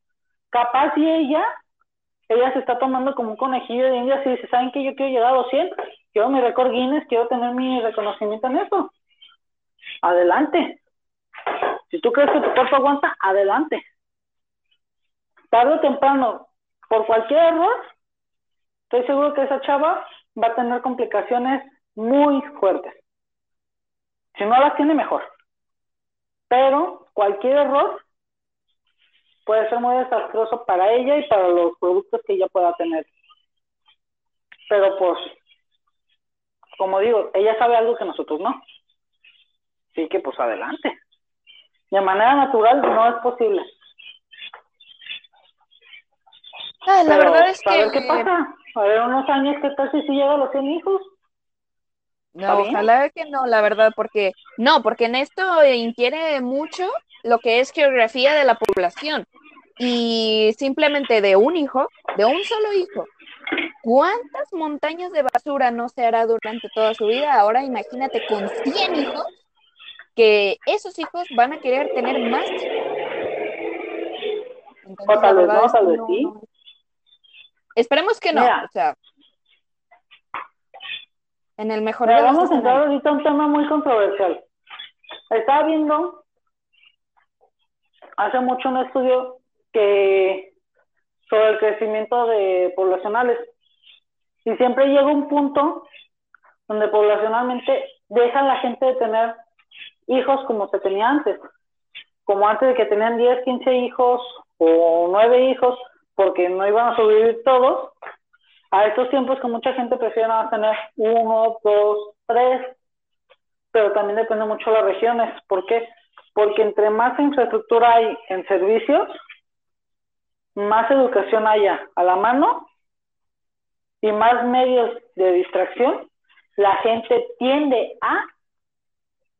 capaz y ella, ella se está tomando como un conejillo de indias y dice, ¿saben qué? Yo quiero llegar a 200, quiero mi récord Guinness, quiero tener mi reconocimiento en eso. Adelante. Si tú crees que tu cuerpo aguanta, adelante. Tarde o temprano, por cualquier error, estoy seguro que esa chava va a tener complicaciones muy fuertes. Si no las tiene, mejor. Pero cualquier error puede ser muy desastroso para ella y para los productos que ella pueda tener. Pero pues, como digo, ella sabe algo que nosotros no. Así que pues adelante. De manera natural no es posible. Ah, la Pero, verdad es que qué pasa. A ver unos años, ¿qué tal si llega a los 100 hijos? ¿Está no, ojalá que no, la verdad, porque no, porque en esto infiere mucho lo que es geografía de la población y simplemente de un hijo, de un solo hijo. ¿Cuántas montañas de basura no se hará durante toda su vida? Ahora imagínate con 100 hijos, que esos hijos van a querer tener más. Entonces, O tal vez no, que tal vez no- sí. no- Esperemos que no, Mira. o sea, en el mejor Mira, de vamos a entrar ahorita a un tema muy controversial. Estaba viendo hace mucho un estudio que sobre el crecimiento de poblacionales y siempre llega un punto donde poblacionalmente deja la gente de tener hijos como se tenía antes, como antes de que tenían 10, 15 hijos o 9 hijos porque no iban a sobrevivir todos, a estos tiempos que mucha gente prefiere nada tener uno, dos, tres, pero también depende mucho de las regiones. ¿Por qué? Porque entre más infraestructura hay en servicios, más educación haya a la mano y más medios de distracción, la gente tiende a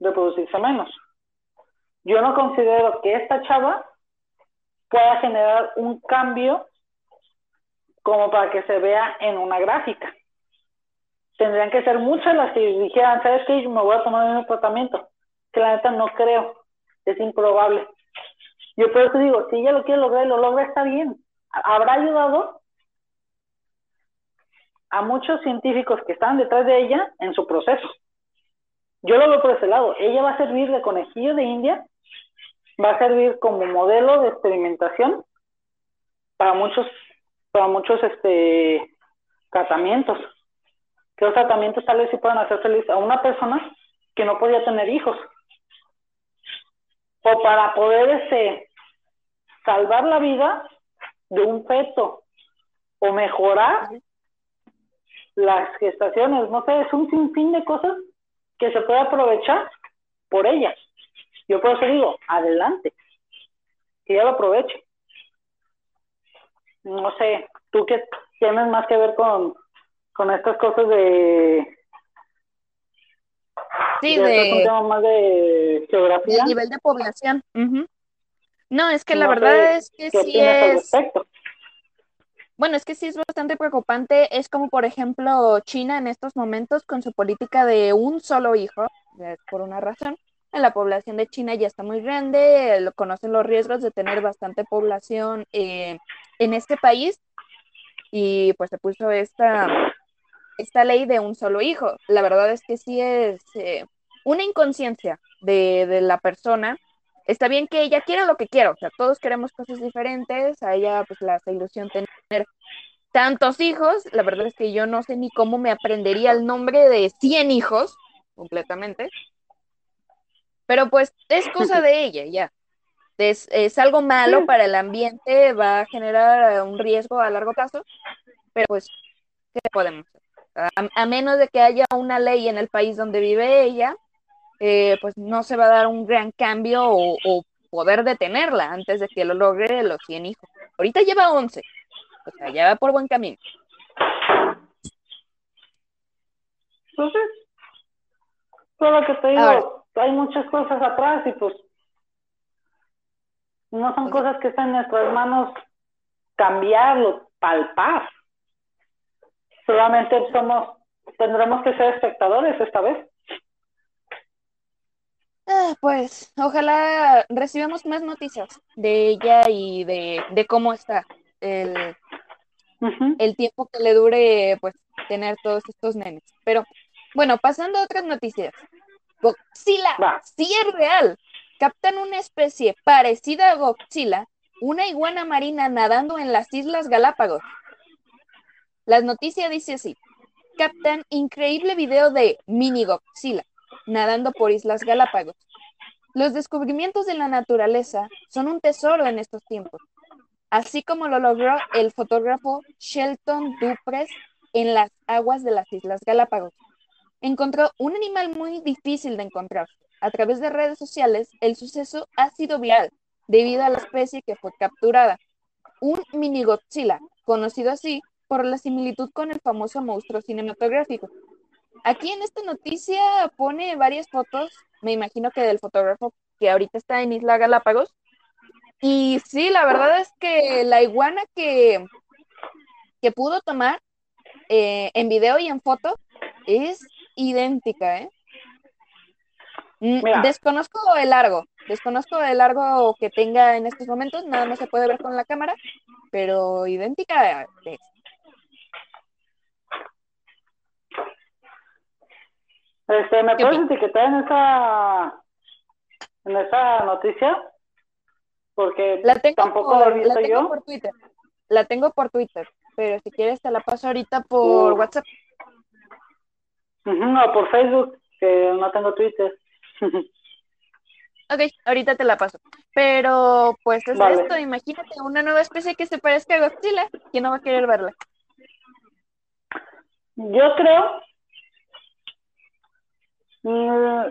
reproducirse menos. Yo no considero que esta chava pueda generar un cambio como para que se vea en una gráfica. Tendrían que ser muchas las que dijeran, ¿sabes qué? Me voy a tomar un tratamiento. Que la neta no creo, es improbable. Yo por eso digo, si ella lo quiere lograr y lo logra, está bien. ¿Habrá ayudado? a muchos científicos que están detrás de ella en su proceso. Yo lo veo por ese lado. Ella va a servir de conejillo de India, va a servir como modelo de experimentación para muchos, para muchos este tratamientos. Que los tratamientos tal vez sí puedan hacer feliz a una persona que no podía tener hijos. O para poder este salvar la vida de un feto o mejorar las gestaciones, no sé, es un sinfín de cosas que se puede aprovechar por ella. Yo por eso digo, adelante, que ella lo aproveche. No sé, tú que tienes más que ver con, con estas cosas de... Sí, de, de, estos temas más de geografía. del nivel de población. No, es que la verdad es que ¿Qué sí al es, bueno, es que sí es bastante preocupante. Es como, por ejemplo, China en estos momentos con su política de un solo hijo, por una razón. La población de China ya está muy grande, lo- conocen los riesgos de tener bastante población eh, en este país y pues se puso esta, esta ley de un solo hijo. La verdad es que sí es eh, una inconsciencia de, de la persona. Está bien que ella quiera lo que quiera, o sea, todos queremos cosas diferentes, a ella pues hace ilusión tener tantos hijos, la verdad es que yo no sé ni cómo me aprendería el nombre de 100 hijos completamente, pero pues es cosa de ella, ya. Es, es algo malo para el ambiente, va a generar eh, un riesgo a largo plazo, pero pues, ¿qué podemos hacer? A, a menos de que haya una ley en el país donde vive ella, eh, pues no se va a dar un gran cambio o, o poder detenerla antes de que lo logre los 100 hijos. Ahorita lleva 11, o sea, ya va por buen camino. Entonces, todo lo que te digo, Ahora. Hay muchas cosas atrás y pues no son cosas que están en nuestras manos cambiarlo, palpar. Solamente somos, tendremos que ser espectadores esta vez. Ah, pues ojalá recibamos más noticias de ella y de, de cómo está el, el tiempo que le dure pues tener todos estos nenes. Pero bueno, pasando a otras noticias. Godzilla, Va. sí es real. Captan una especie parecida a Godzilla, una iguana marina nadando en las Islas Galápagos. Las noticias dice así. Captan increíble video de mini Godzilla nadando por Islas Galápagos. Los descubrimientos de la naturaleza son un tesoro en estos tiempos así como lo logró el fotógrafo Shelton Dupres en las aguas de las Islas Galápagos. Encontró un animal muy difícil de encontrar. A través de redes sociales, el suceso ha sido viral debido a la especie que fue capturada, un mini Godzilla, conocido así por la similitud con el famoso monstruo cinematográfico. Aquí en esta noticia pone varias fotos, me imagino que del fotógrafo que ahorita está en Isla Galápagos, y sí, la verdad es que la iguana que, que pudo tomar eh, en video y en foto es idéntica, ¿eh? Mm, Mira. Desconozco el largo, desconozco el largo que tenga en estos momentos, nada más se puede ver con la cámara, pero idéntica es. Este, ¿me ¿Qué puedes opinas? etiquetar en esa en esa noticia? Porque La tengo tampoco la he por, la visto tengo yo. por Twitter, la tengo por Twitter, pero si quieres te la paso ahorita por. WhatsApp. Ujú, o por Facebook, que no tengo Twitter. Ok, ahorita te la paso. Pero pues es Vale. esto, imagínate una nueva especie que se parezca a Godzilla, ¿quién no va a querer verla? Yo creo. mm,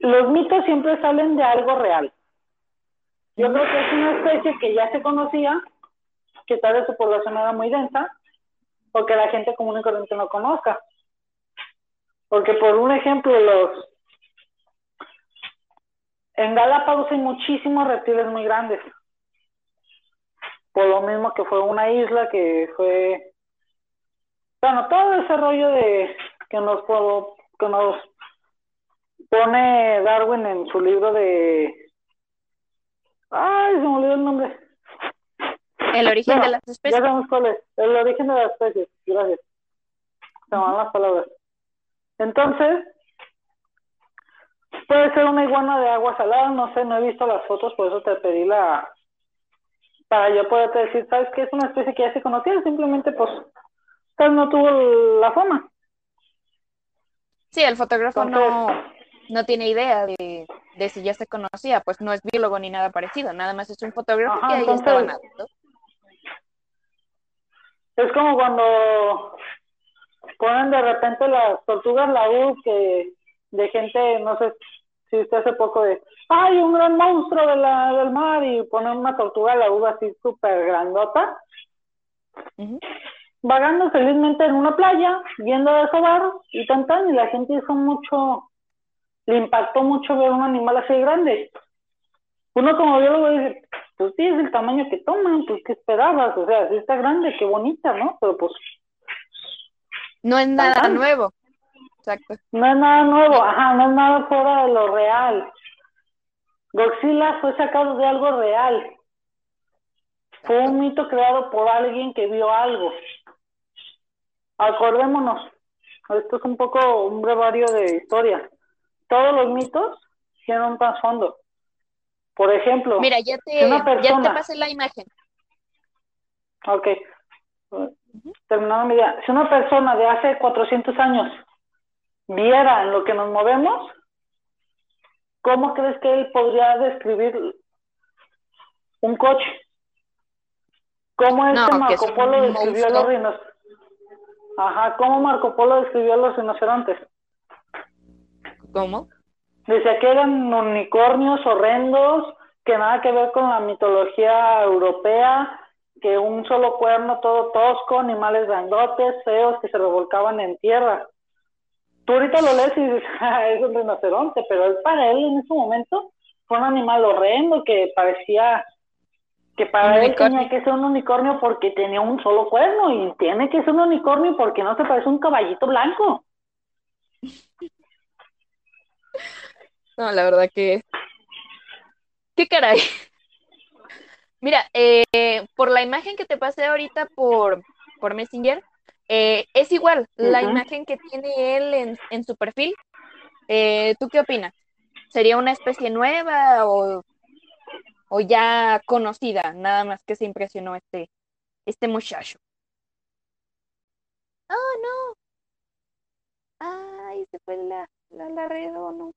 los mitos siempre salen de algo real. Yo creo que es una especie que ya se conocía, que tal vez su población no era muy densa, o que la gente común y corriente no conozca. Porque, por un ejemplo, los. En Galápagos hay muchísimos reptiles muy grandes. Por lo mismo que fue una isla que fue bueno, todo ese rollo de que nos que nos pone Darwin en su libro de ay, se me olvidó el nombre. El origen Bueno, de las Ya especies. sabemos cuál es. El origen de las especies. Gracias. Se me van las palabras. Entonces, puede ser una iguana de agua salada, no sé, no he visto las fotos, por eso te pedí la... Para yo poderte decir, ¿sabes qué? Es una especie que ya se conocía, simplemente pues, tal no tuvo la fama. Sí, el fotógrafo no, no tiene idea de, de si ya se conocía, pues no es biólogo ni nada parecido, nada más es un fotógrafo Ajá, que ahí entonces- estaba nadando. Es como cuando ponen de repente las tortugas laúd que de gente, no sé si usted hace poco de, ¡ay, un gran monstruo de la, del mar! Y ponen una tortuga laúd así súper grandota, vagando felizmente en una playa, viendo de sobar y tan tan, y la gente hizo mucho, le impactó mucho ver un animal así de grande. Uno como biólogo dice, pues sí, es el tamaño que toman, pues ¿qué esperabas? O sea, sí está grande, qué bonita, ¿no? Pero pues No es nada nuevo. Exacto. no es nada nuevo, ajá, no es nada fuera de lo real. Godzilla fue sacado de algo real. Fue un mito creado por alguien que vio algo. Acordémonos, esto es un poco un brevario de historia. Todos los mitos tienen un trasfondo. Por ejemplo, Mira, ya te, una ya te pasé la imagen. Ok. Terminando mi idea. Si una persona de hace 400 años viera en lo que nos movemos, ¿cómo crees que él podría describir un coche? ¿Cómo es No, que Marco Polo describió a los rinocerontes? Ajá, ¿cómo Marco Polo describió a los rinocerontes? ¿Cómo? Decía que eran unicornios horrendos, que nada que ver con la mitología europea, que un solo cuerno todo tosco, animales grandotes, feos, que se revolcaban en tierra. Tú ahorita lo lees y dices, "Ah, es un rinoceronte, pero él, para él en ese momento fue un animal horrendo que parecía que para él unicornio. tenía que ser un unicornio porque tenía un solo cuerno y tiene que ser un unicornio porque no se parece un caballito blanco. No, la verdad que... ¿Qué caray? Mira, eh, por la imagen que te pasé ahorita por, por Messenger, eh, es igual la imagen que tiene él en, en su perfil. Eh, ¿tú qué opinas? ¿Sería una especie nueva o, o ya conocida? Nada más que se impresionó este, este muchacho. Oh, no. Ay, se fue la, la, la red o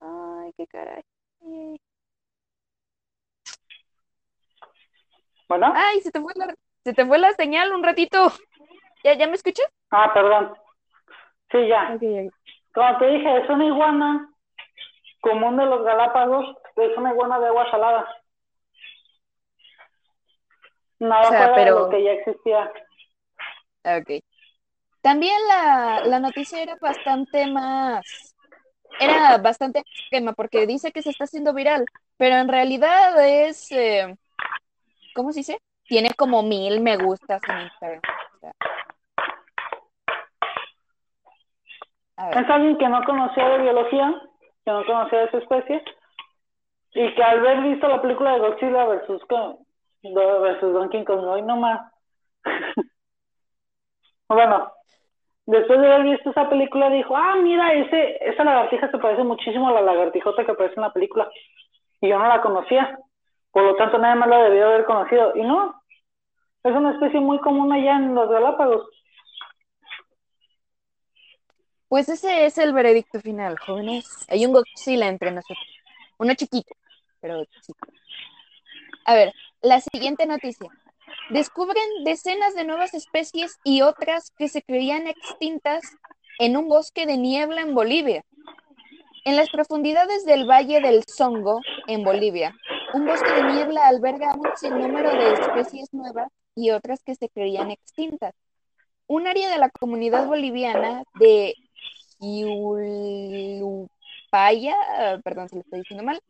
Ay, qué caray. Ay, Bueno, Ay, se te fue la, se te fue la señal un ratito. ¿Ya, ya me escuchas? ah, perdón. Sí, ya. Como te dije, es una iguana común de los Galápagos, es una iguana de agua salada. Nada O sea, fuera de pero- lo que ya existía. Ok. También la, la noticia era bastante más, era bastante extrema porque dice que se está haciendo viral, pero en realidad es, eh, ¿cómo se dice? Tiene como mil me gustas en Instagram. Es alguien que no conocía de biología, que no conocía de esa especie, y que al haber visto la película de Godzilla versus, versus Donkey Kong, hoy no más. bueno, después de haber visto esa película dijo, ah, mira, ese, esa lagartija se parece muchísimo a la lagartijota que aparece en la película. Y yo no la conocía. Por lo tanto, nadie más la debió haber conocido. Y no, es una especie muy común allá en los Galápagos. pues ese es el veredicto final, jóvenes. Hay un Godzilla entre nosotros. Uno chiquito, pero sí. A ver, la siguiente noticia. Descubren decenas de nuevas especies y otras que se creían extintas en un bosque de niebla en Bolivia. En las profundidades del Valle del Songo, en Bolivia, un bosque de niebla alberga un sinnúmero de especies nuevas y otras que se creían extintas. Un área de la comunidad boliviana de Yulupaya, eh, perdón si lo estoy diciendo mal,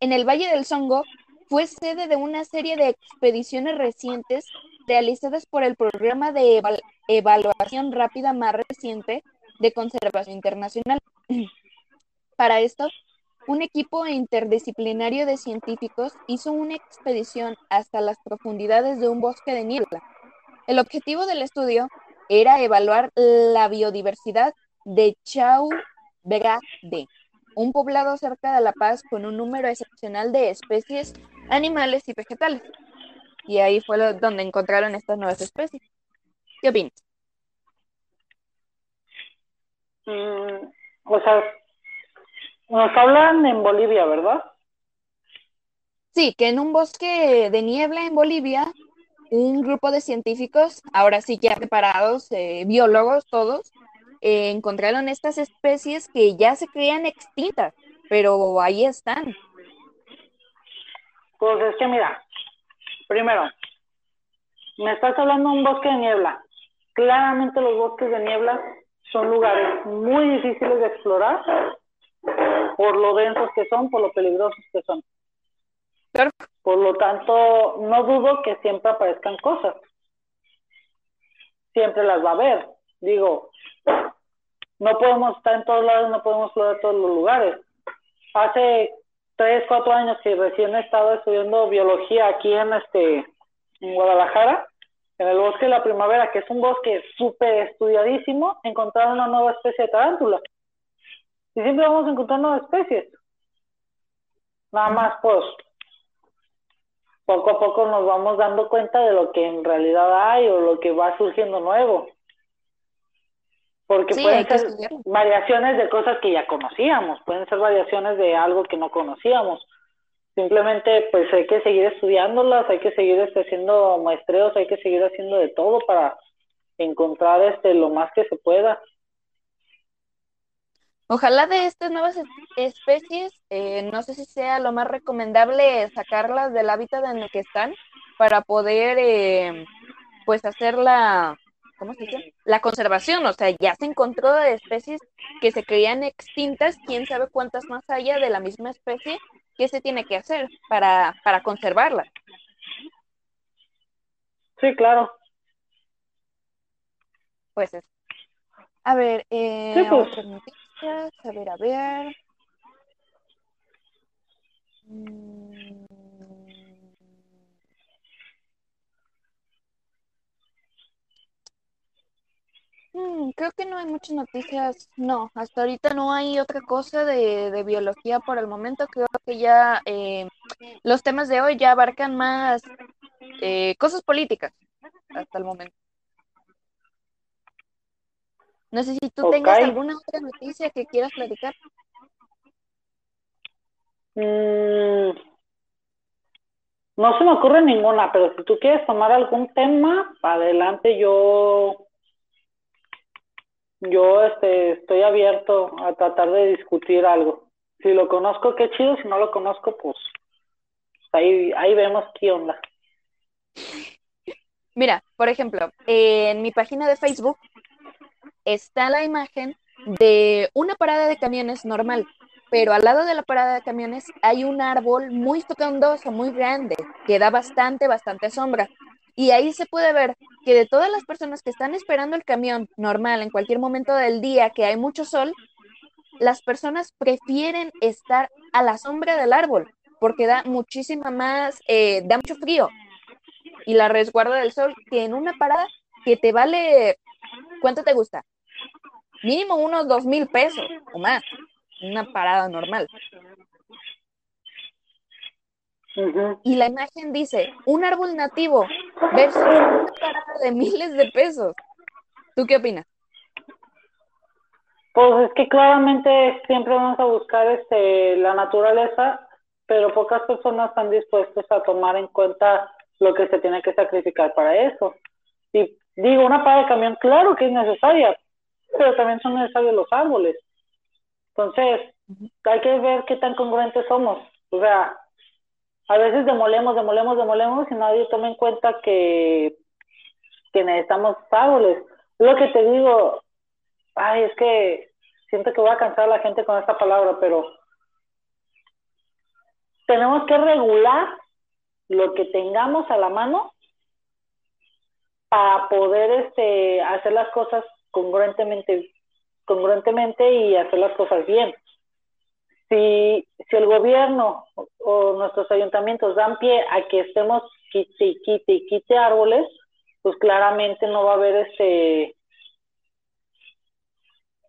en el Valle del Songo fue sede de una serie de expediciones recientes realizadas por el programa de eval- evaluación rápida más reciente de conservación internacional. Para esto, un equipo interdisciplinario de científicos hizo una expedición hasta las profundidades de un bosque de niebla. El objetivo del estudio era evaluar la biodiversidad de Chau Brade, un poblado cerca de La Paz con un número excepcional de especies animales y vegetales. Y ahí fue donde encontraron estas nuevas especies. ¿Qué opinas? Mm, o sea, nos hablan en Bolivia, ¿verdad? Sí, que en un bosque de niebla en Bolivia, un grupo de científicos, ahora sí ya preparados, eh, biólogos todos, eh, encontraron estas especies que ya se creían extintas, pero ahí están. Pues es que mira, primero, me estás hablando de un bosque de niebla. Claramente los bosques de niebla son lugares muy difíciles de explorar por lo densos que son, por lo peligrosos que son. Por lo tanto, no dudo que siempre aparezcan cosas. Siempre las va a haber. Digo, no podemos estar en todos lados, no podemos explorar todos los lugares. Hace tres, cuatro años que recién he estado estudiando biología aquí en este en Guadalajara, en el bosque de la primavera, que es un bosque súper estudiadísimo, encontraron una nueva especie de tarántula. Y siempre vamos a encontrar nuevas especies. Nada más, pues, poco a poco nos vamos dando cuenta de lo que en realidad hay o lo que va surgiendo nuevo. Porque pueden ser variaciones de cosas que ya conocíamos, pueden ser variaciones de algo que no conocíamos. Simplemente pues hay que seguir estudiándolas, hay que seguir este, haciendo maestreos, hay que seguir haciendo de todo para encontrar este lo más que se pueda. Ojalá de estas nuevas especies, eh, no sé si sea lo más recomendable sacarlas del hábitat en el que están para poder eh, pues hacer la, ¿cómo se dice? La conservación, o sea, ya se encontró de especies que se creían extintas, quién sabe cuántas más haya de la misma especie, ¿qué se tiene que hacer para, para conservarla? Sí, claro. Pues es. A ver, eh, pues. otras noticias, a ver, a ver. Mm. Mm, creo que no hay muchas noticias, no, hasta ahorita no hay otra cosa de, biología por el momento, creo que ya eh, los temas de hoy ya abarcan más eh, cosas políticas hasta el momento. No sé si tú tengas alguna otra noticia que quieras platicar. Mm, no se me ocurre ninguna, pero si tú quieres tomar algún tema, adelante yo yo este, estoy abierto a tratar de discutir algo. Si lo conozco, qué chido, si no lo conozco, pues ahí, ahí vemos qué onda. Mira, por ejemplo, en mi página de Facebook está la imagen de una parada de camiones normal, pero al lado de la parada de camiones hay un árbol muy frondoso, muy grande, que da bastante, bastante sombra. Y ahí se puede ver que de todas las personas que están esperando el camión normal en cualquier momento del día, que hay mucho sol, las personas prefieren estar a la sombra del árbol porque da muchísima más, eh, da mucho frío y la resguarda del sol que en una parada que te vale, ¿cuánto te gusta? Mínimo unos dos mil pesos o más, una parada normal. Y la imagen dice, un árbol nativo versus una parada de miles de pesos. ¿Tú qué opinas? Pues es que claramente siempre vamos a buscar este, la naturaleza, pero pocas personas están dispuestas a tomar en cuenta lo que se tiene que sacrificar para eso. Y digo, una parada de camión, claro que es necesaria, pero también son necesarios los árboles. Entonces, hay que ver qué tan congruentes somos. O sea, a veces demolemos, demolemos, demolemos y nadie toma en cuenta que, que necesitamos árboles. Lo que te digo, ay, es que siento que voy a cansar a la gente con esta palabra, pero tenemos que regular lo que tengamos a la mano para poder este hacer las cosas congruentemente congruentemente y hacer las cosas bien si, si el gobierno o, nuestros ayuntamientos dan pie a que estemos quite y quite y quite árboles, pues claramente no va a haber este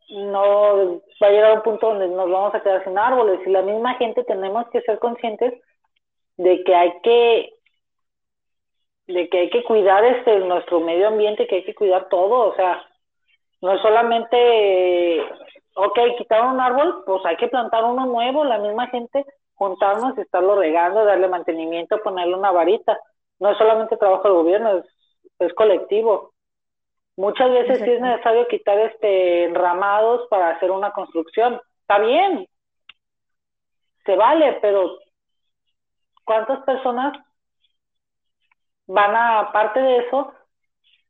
no va a llegar a un punto donde nos vamos a quedar sin árboles. Y la misma gente tenemos que ser conscientes de que hay que de que hay que cuidar este nuestro medio ambiente, que hay que cuidar todo, o sea, no es solamente ok, quitar un árbol, pues hay que plantar uno nuevo, la misma gente juntarnos y estarlo regando, darle mantenimiento, ponerle una varita. No es solamente trabajo del gobierno, es, es colectivo. Muchas veces sí es necesario quitar este enramados para hacer una construcción. Está bien, se vale, pero ¿cuántas personas van a, aparte de eso,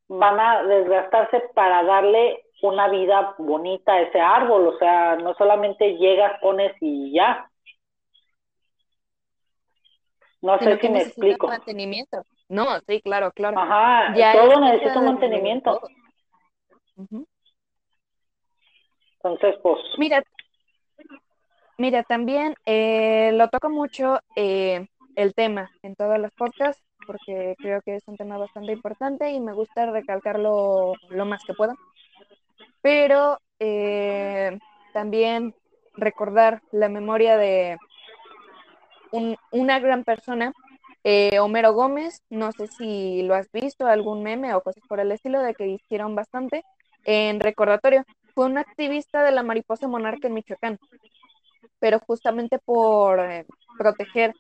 van a desgastarse para darle una vida bonita a ese árbol? O sea, no solamente llegas, pones y ya. No sé si me explico. Mantenimiento. No, sí, claro, claro. Ajá, todo necesita un mantenimiento. Entonces, pues. Mira, mira, también eh, lo toco mucho eh, el tema en todas las podcasts, porque creo que es un tema bastante importante y me gusta recalcarlo lo más que pueda. Pero eh, también recordar la memoria de una gran persona eh, Homero Gómez, no sé si lo has visto, algún meme o cosas por el estilo, de que hicieron bastante en recordatorio. Fue un activista de la mariposa monarca en Michoacán, pero justamente por eh, proteger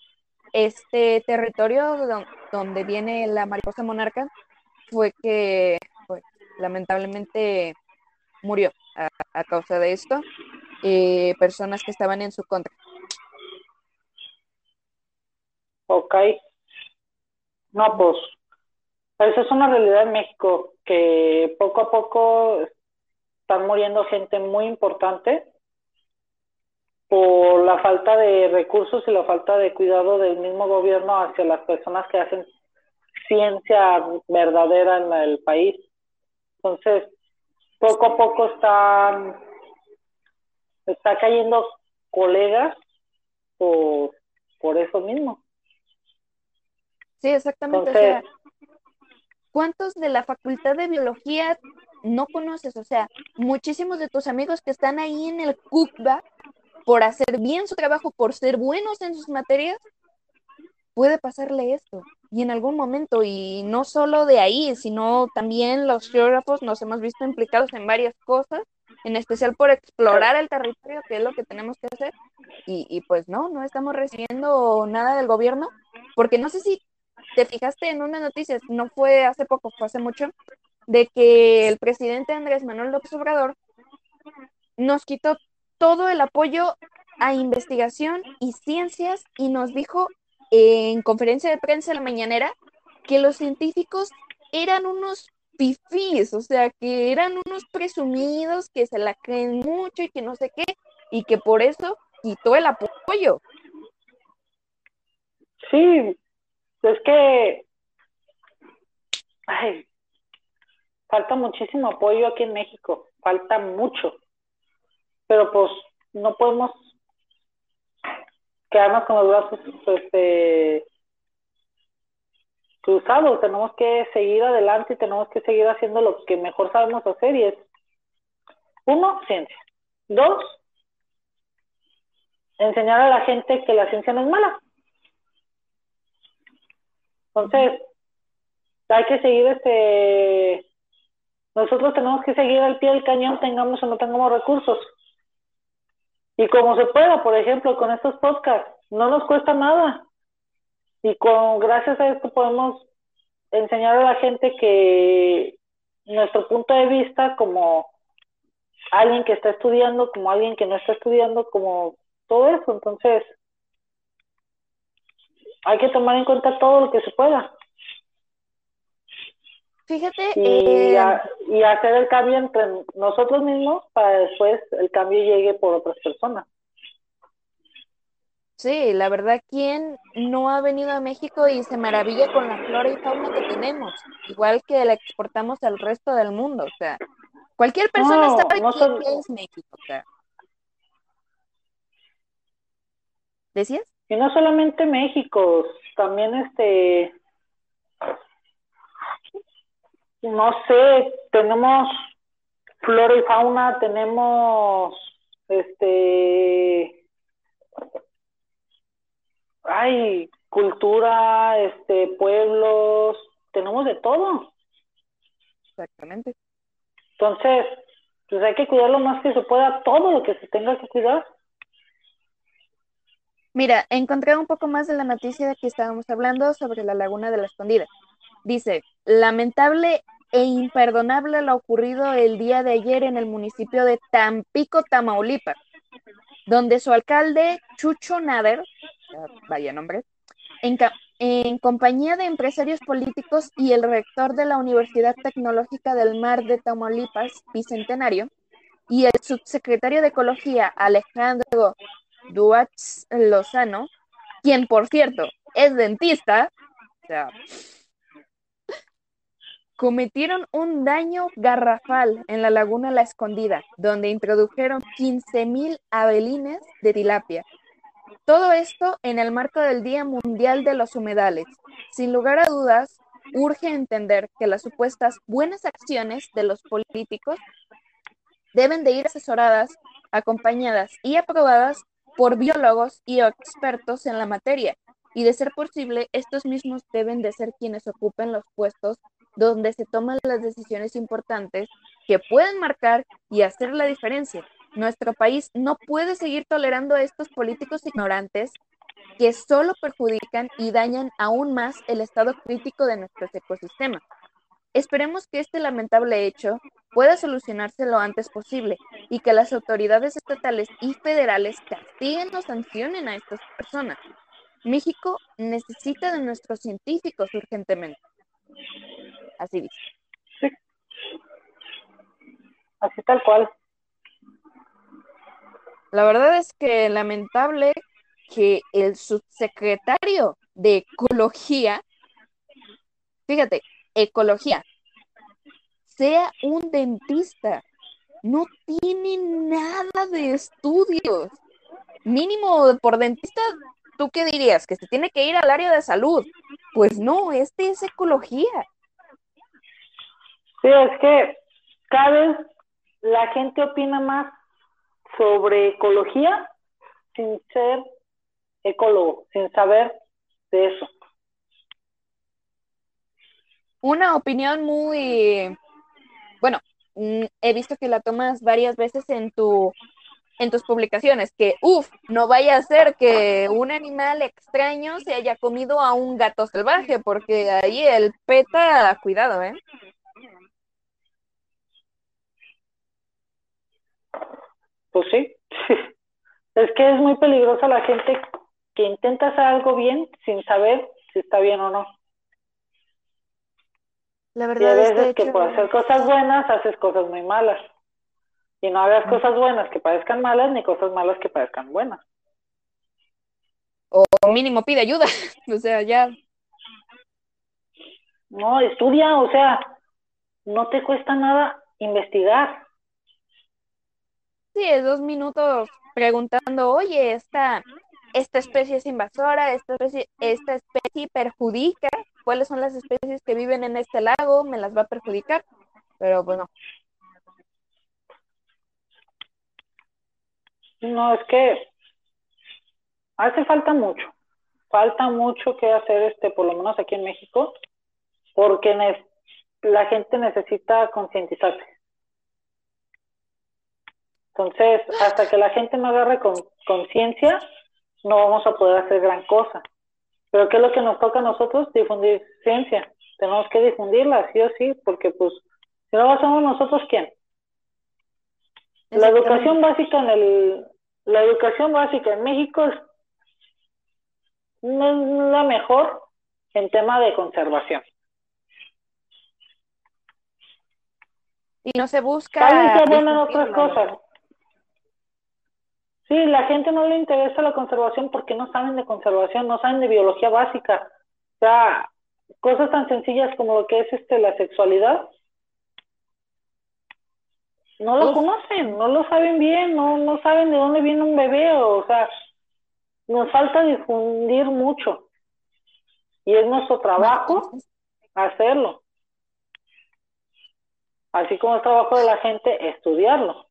este territorio donde viene la mariposa monarca, fue que pues, lamentablemente murió a, causa de esto, eh, personas que estaban en su contra. Ok. No, pues, eso es una realidad en México, que poco a poco están muriendo gente muy importante por la falta de recursos y la falta de cuidado del mismo gobierno hacia las personas que hacen ciencia verdadera en el país. Entonces, poco a poco están está cayendo colegas por, por eso mismo. Sí, exactamente. o sea, ¿cuántos de la Facultad de Biología no conoces? O sea, muchísimos de tus amigos que están ahí en el CUCBA por hacer bien su trabajo, por ser buenos en sus materias, puede pasarle esto. Y en algún momento, y no solo de ahí, sino también los geógrafos nos hemos visto implicados en varias cosas, en especial por explorar el territorio, que es lo que tenemos que hacer. Y, y pues no, no estamos recibiendo nada del gobierno, porque no sé si te fijaste en una noticia, no fue hace poco, fue hace mucho, de que el presidente Andrés Manuel López Obrador nos quitó todo el apoyo a investigación y ciencias y nos dijo en conferencia de prensa la mañanera que los científicos eran unos pifís, o sea, que eran unos presumidos, que se la creen mucho y que no sé qué, y que por eso quitó el apoyo. Sí, es que ay, falta muchísimo apoyo aquí en México, falta mucho, pero pues no podemos quedarnos con los brazos este, cruzados, tenemos que seguir adelante y tenemos que seguir haciendo lo que mejor sabemos hacer y es, uno, ciencia, dos, enseñar a la gente que la ciencia no es mala. Entonces, hay que seguir este nosotros tenemos que seguir al pie del cañón, tengamos o no tengamos recursos. Y como se pueda, por ejemplo, con estos podcasts, no nos cuesta nada. Y con gracias a esto podemos enseñar a la gente que nuestro punto de vista como alguien que está estudiando, como alguien que no está estudiando, como todo eso. Entonces, hay que tomar en cuenta todo lo que se pueda. Fíjate. Y, eh, y hacer el cambio entre nosotros mismos para después el cambio llegue por otras personas. Sí, la verdad, ¿quién no ha venido a México y se maravilla con la flora y fauna que tenemos? Igual que la exportamos al resto del mundo, o sea, cualquier persona sabe no es México, o sea. ¿Decías? Y no solamente México, también este, no sé, tenemos flora y fauna, tenemos este, ay, cultura, este, pueblos, tenemos de todo. Exactamente. Entonces, pues hay que cuidar lo más que se pueda, todo lo que se tenga que cuidar. Mira, encontré un poco más de la noticia de que estábamos hablando sobre la laguna de la escondida. Dice, lamentable e imperdonable lo ocurrido el día de ayer en el municipio de Tampico, Tamaulipas, donde su alcalde, Chucho Nader, vaya nombre, en, compañía de empresarios políticos y el rector de la Universidad Tecnológica del Mar de Tamaulipas, Bicentenario, y el subsecretario de Ecología, Alejandro Duach Lozano, quien por cierto es dentista, cometieron un daño garrafal en la laguna La Escondida, donde introdujeron 15.000 abelines de tilapia. Todo esto en el marco del Día Mundial de los Humedales. Sin lugar a dudas, urge entender que las supuestas buenas acciones de los políticos deben de ir asesoradas, acompañadas y aprobadas por biólogos y expertos en la materia, y de ser posible, estos mismos deben de ser quienes ocupen los puestos donde se toman las decisiones importantes que pueden marcar y hacer la diferencia. Nuestro país no puede seguir tolerando a estos políticos ignorantes que solo perjudican y dañan aún más el estado crítico de nuestros ecosistemas. Esperemos que este lamentable hecho pueda solucionarse lo antes posible y que las autoridades estatales y federales castiguen o sancionen a estas personas. México necesita de nuestros científicos urgentemente. Así dice. Sí. Así tal cual. La verdad es que lamentable que el subsecretario de Ecología, fíjate, ecología, sea un dentista. No tiene nada de estudios. Mínimo por dentista, ¿tú qué dirías? Que se tiene que ir al área de salud. Pues no, este es ecología. Es que cada vez la gente opina más sobre ecología sin ser ecólogo, sin saber de eso una opinión muy, bueno, mm, he visto que la tomas varias veces en tu en tus publicaciones, que uff, no vaya a ser que un animal extraño se haya comido a un gato salvaje, porque ahí el peta, cuidado, ¿eh? Pues sí, es que es muy peligrosa la gente que intenta hacer algo bien sin saber si está bien o no. La verdad y a veces que por hacer cosas buenas haces cosas muy malas. Y no hagas cosas buenas que parezcan malas ni cosas malas que parezcan buenas. O mínimo pide ayuda. o sea, ya. No, estudia, o sea, no te cuesta nada investigar. Sí, es dos minutos preguntando, oye, esta, esta especie es invasora, esta especie, esta especie perjudica cuáles son las especies que viven en este lago, me las va a perjudicar, pero bueno. No, es que hace falta mucho, falta mucho que hacer, este, por lo menos aquí en México, porque la gente necesita concientizarse. Entonces, hasta que la gente no agarre conciencia, no vamos a poder hacer gran cosa. Pero ¿qué es lo que nos toca a nosotros? Difundir ciencia. Tenemos que difundirla, sí o sí, porque pues, si no lo hacemos nosotros, ¿quién? La educación básica en el, la educación básica en México es, no es la mejor en tema de conservación. Y no se busca. Saben que otras cosas. Sí, la gente no le interesa la conservación porque no saben de conservación, no saben de biología básica. O sea, cosas tan sencillas como lo que es este la sexualidad. No lo conocen, no lo saben bien, no, no saben de dónde viene un bebé, o, sea, nos falta difundir mucho y es nuestro trabajo hacerlo. Así como es trabajo de la gente estudiarlo.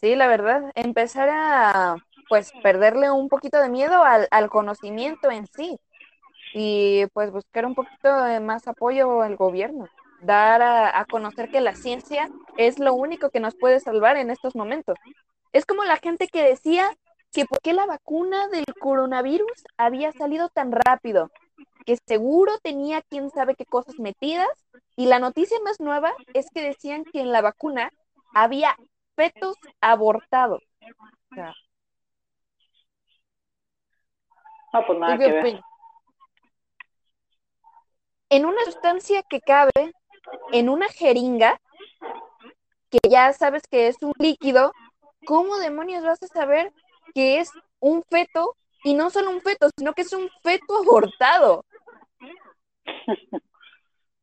Sí, la verdad, empezar a pues perderle un poquito de miedo al, al conocimiento en sí y pues buscar un poquito de más apoyo al gobierno, dar a, a conocer que la ciencia es lo único que nos puede salvar en estos momentos. Es como la gente que decía que por qué la vacuna del coronavirus había salido tan rápido, que seguro tenía quién sabe qué cosas metidas, y la noticia más nueva es que decían que en la vacuna había fetos abortados. O sea, No, pues nada ¿tú qué que ver. opinas? En una sustancia que cabe en una jeringa, que ya sabes que es un líquido, ¿cómo demonios vas a saber que es un feto y no solo un feto, sino que es un feto abortado?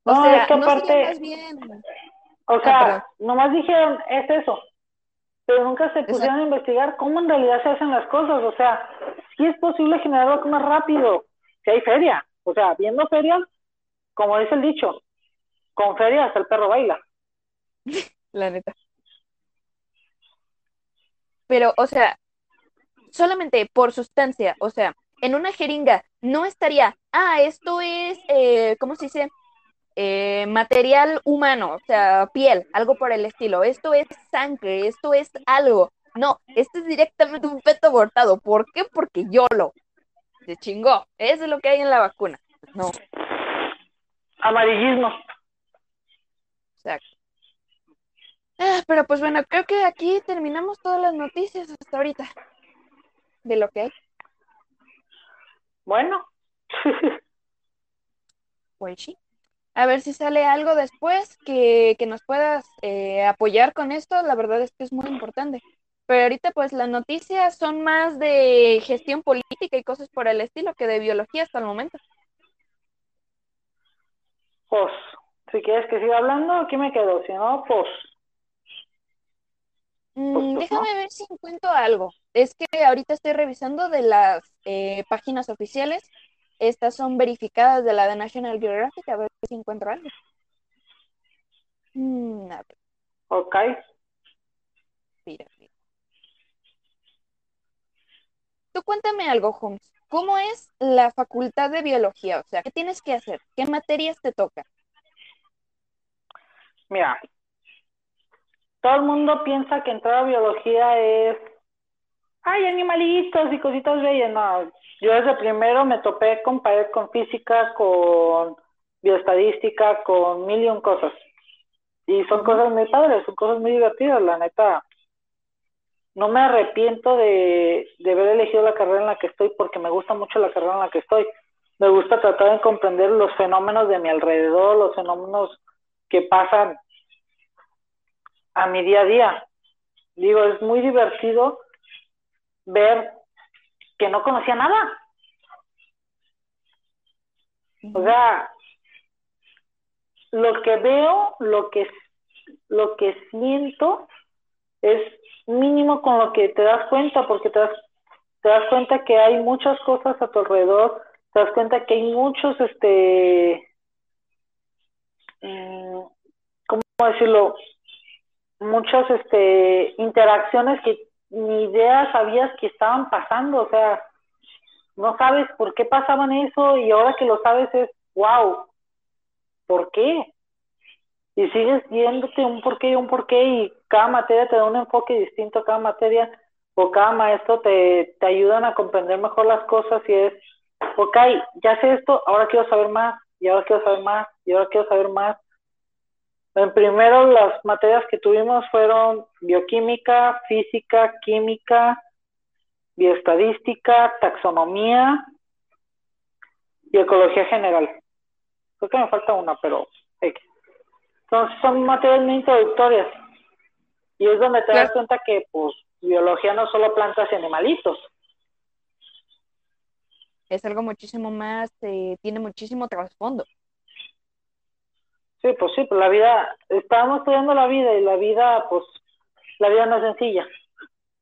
O No, sea, es que no aparte, más bien. o Ah, sea, nomás dijeron, es eso, pero nunca se pusieron a investigar cómo en realidad se hacen las cosas, o sea, si es posible generar vacunas rápido, si hay feria, o sea, viendo ferias, como dice el dicho, con feria hasta el perro baila. la neta. Pero, o sea, solamente por sustancia, o sea, en una jeringa no estaría, ah, esto es, eh, ¿cómo se dice? Eh, material humano, o sea, piel, algo por el estilo. Esto es sangre, esto es algo. No, esto es directamente un feto abortado. ¿Por qué? Porque yo lo. Se chingó. Eso es lo que hay en la vacuna. No, Amarillismo. exacto. Ah, pero pues bueno, creo que aquí terminamos todas las noticias hasta ahorita de lo que hay. Bueno, Pues sí. A ver si sale algo después que, que nos puedas eh, apoyar con esto. La verdad es que es muy importante. Pero ahorita pues las noticias son más de gestión política y cosas por el estilo que de biología hasta el momento. pues, si quieres que siga hablando, aquí me quedo, si no, pues, Mm, Pues, pues, déjame ver si encuentro algo. Es que ahorita estoy revisando de las eh, páginas oficiales. Estas son verificadas de la de National Geographic. A ver si encuentro algo. Mm, a ver, ok. mira, mira. Tú cuéntame algo, Holmes. ¿Cómo es la facultad de biología? O sea, ¿qué tienes que hacer? ¿Qué materias te tocan? Mira, todo el mundo piensa que entrar a biología es, ay, animalitos y cositas bellas. No, yo desde primero me topé con pared, con física, con bioestadística, con mil y un cosas. Y son cosas muy padres, son cosas muy divertidas, la neta. No me arrepiento de, de haber elegido la carrera en la que estoy porque me gusta mucho la carrera en la que estoy. Me gusta tratar de comprender los fenómenos de mi alrededor, los fenómenos que pasan a mi día a día. Digo, es muy divertido ver que no conocía nada. O sea, lo que veo, lo que, lo que siento es mínimo con lo que te das cuenta, porque te das, te das cuenta que hay muchas cosas a tu alrededor, te das cuenta que hay muchos, este, mm, ¿cómo decirlo? Muchas, este, interacciones que ni idea sabías que estaban pasando, o sea, no sabes por qué pasaban eso y ahora que lo sabes es, wow, ¿por qué? Y sigues viéndote un porqué y un porqué y cada materia te da un enfoque distinto cada materia o cada maestro te, te ayudan a comprender mejor las cosas y es, ok, ya sé esto, ahora quiero saber más y ahora quiero saber más y ahora quiero saber más. En primero las materias que tuvimos fueron bioquímica, física, química, bioestadística, taxonomía y ecología general. Creo que me falta una, pero X. Entonces son materias muy introductorias. Y es donde te das cuenta que, pues, biología no solo plantas y animalitos. Es algo muchísimo más, eh, tiene muchísimo trasfondo. Sí, pues sí, pues la vida, estábamos estudiando la vida y la vida, pues, la vida no es sencilla.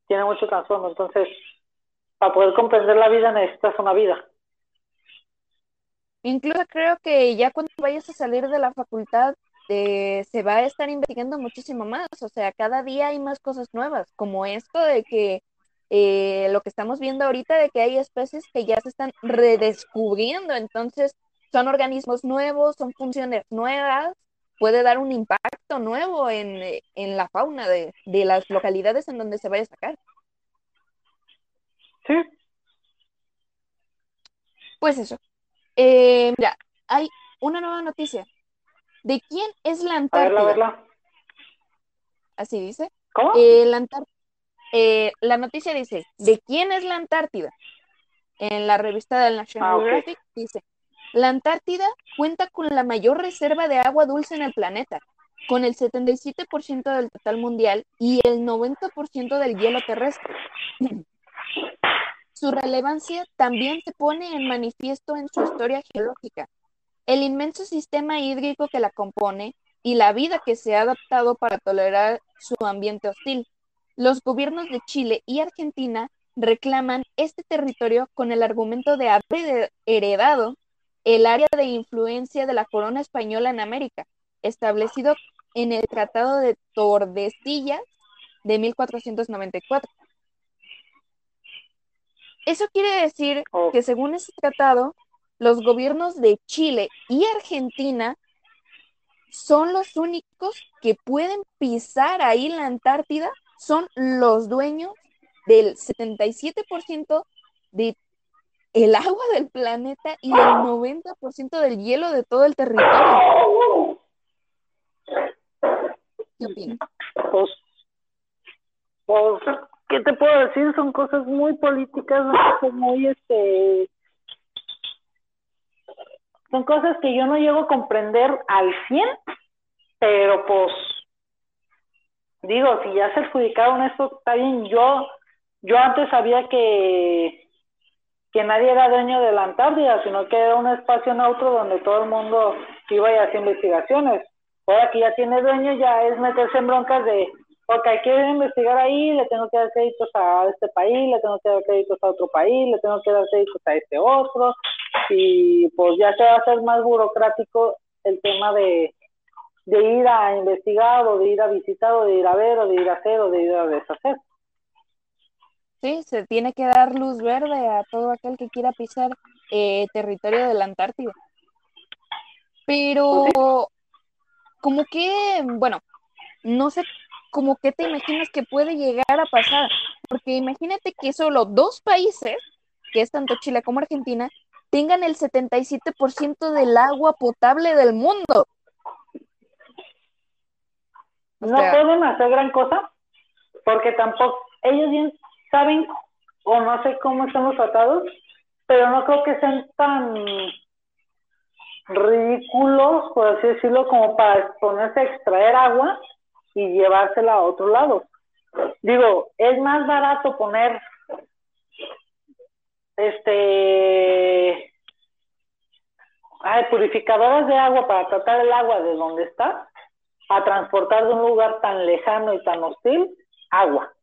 tiene mucho trasfondo. Entonces, para poder comprender la vida necesitas una vida. Incluso creo que ya cuando vayas a salir de la facultad eh, se va a estar investigando muchísimo más. O sea, cada día hay más cosas nuevas, como esto de que eh, lo que estamos viendo ahorita, de que hay especies que ya se están redescubriendo. Entonces, son organismos nuevos, son funciones nuevas, puede dar un impacto nuevo en, en la fauna de, de las localidades en donde se vaya a sacar. Sí, Pues eso. Eh, mira, hay una nueva noticia. ¿De quién es la a verla, a Antártida? verla. Así dice. ¿Cómo? Eh, la, eh, la noticia dice, ¿de quién es la Antártida? En la revista del National Ah, ok. Geographic dice, la Antártida cuenta con la mayor reserva de agua dulce en el planeta, con el 77% del total mundial y el 90% del hielo terrestre. Su relevancia también se pone en manifiesto en su historia geológica. El inmenso sistema hídrico que la compone y la vida que se ha adaptado para tolerar su ambiente hostil. Los gobiernos de Chile y Argentina reclaman este territorio con el argumento de haber heredado el área de influencia de la corona española en América, establecido en el Tratado de Tordesillas de 1494. Eso quiere decir Oh. que según ese tratado, los gobiernos de Chile y Argentina son los únicos que pueden pisar ahí la Antártida, son los dueños del 77% de el agua del planeta y el 90% del hielo de todo el territorio. ¿Qué opinas? Pues, pues, ¿qué te puedo decir? Son cosas muy políticas, muy, este, son cosas que yo no llego a comprender al 100, pero pues, digo, si ya se adjudicaron esto, está bien. Yo, yo antes sabía que, que nadie era dueño de la Antártida, sino que era un espacio neutro donde todo el mundo iba y hacía investigaciones. Ahora que ya tiene dueño, ya es meterse en broncas de, ok, quiero investigar ahí, le tengo que dar créditos a este país, le tengo que dar créditos a otro país, le tengo que dar créditos a este otro, y pues ya se va a hacer más burocrático el tema de, de ir a investigar, o de ir a visitar, o de ir a ver, o de ir a hacer, o de ir a deshacer. Sí, se tiene que dar luz verde a todo aquel que quiera pisar eh, territorio de la Antártida. Pero, como que, bueno, no sé, como que te imaginas que puede llegar a pasar, porque imagínate que solo dos países, que es tanto Chile como Argentina, tengan el 77% del agua potable del mundo. O no pueden hacer gran cosa porque tampoco ellos bien saben o no sé cómo están los tratados pero no creo que sean tan ridículos por así decirlo como para ponerse a extraer agua y llevársela a otro lado digo es más barato poner este ay, purificadoras de agua para tratar el agua de donde está a transportar de un lugar tan lejano y tan hostil agua.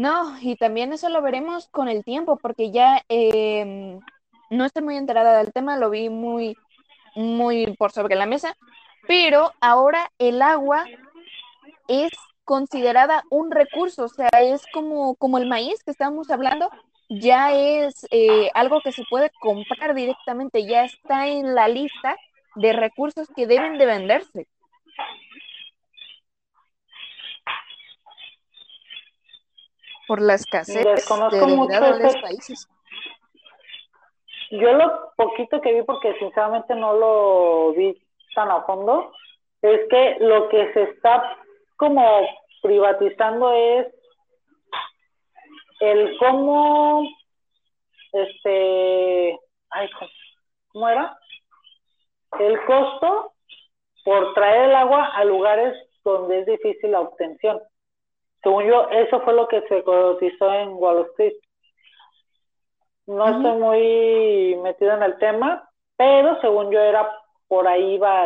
No, y también eso lo veremos con el tiempo, porque ya eh, no estoy muy enterada del tema, lo vi muy, muy por sobre la mesa, pero ahora el agua es considerada un recurso, o sea, es como, como el maíz que estábamos hablando, ya es eh, algo que se puede comprar directamente, ya está en la lista de recursos que deben de venderse. Por la escasez Desconozco de mucho de los países. Yo lo poquito que vi, porque sinceramente no lo vi tan a fondo, es que lo que se está como privatizando es el cómo, este, ay, ¿cómo era? El costo por traer el agua a lugares donde es difícil la obtención. Según yo, eso fue lo que se cotizó en Wall Street. No estoy muy metido en el tema, pero según yo era por ahí va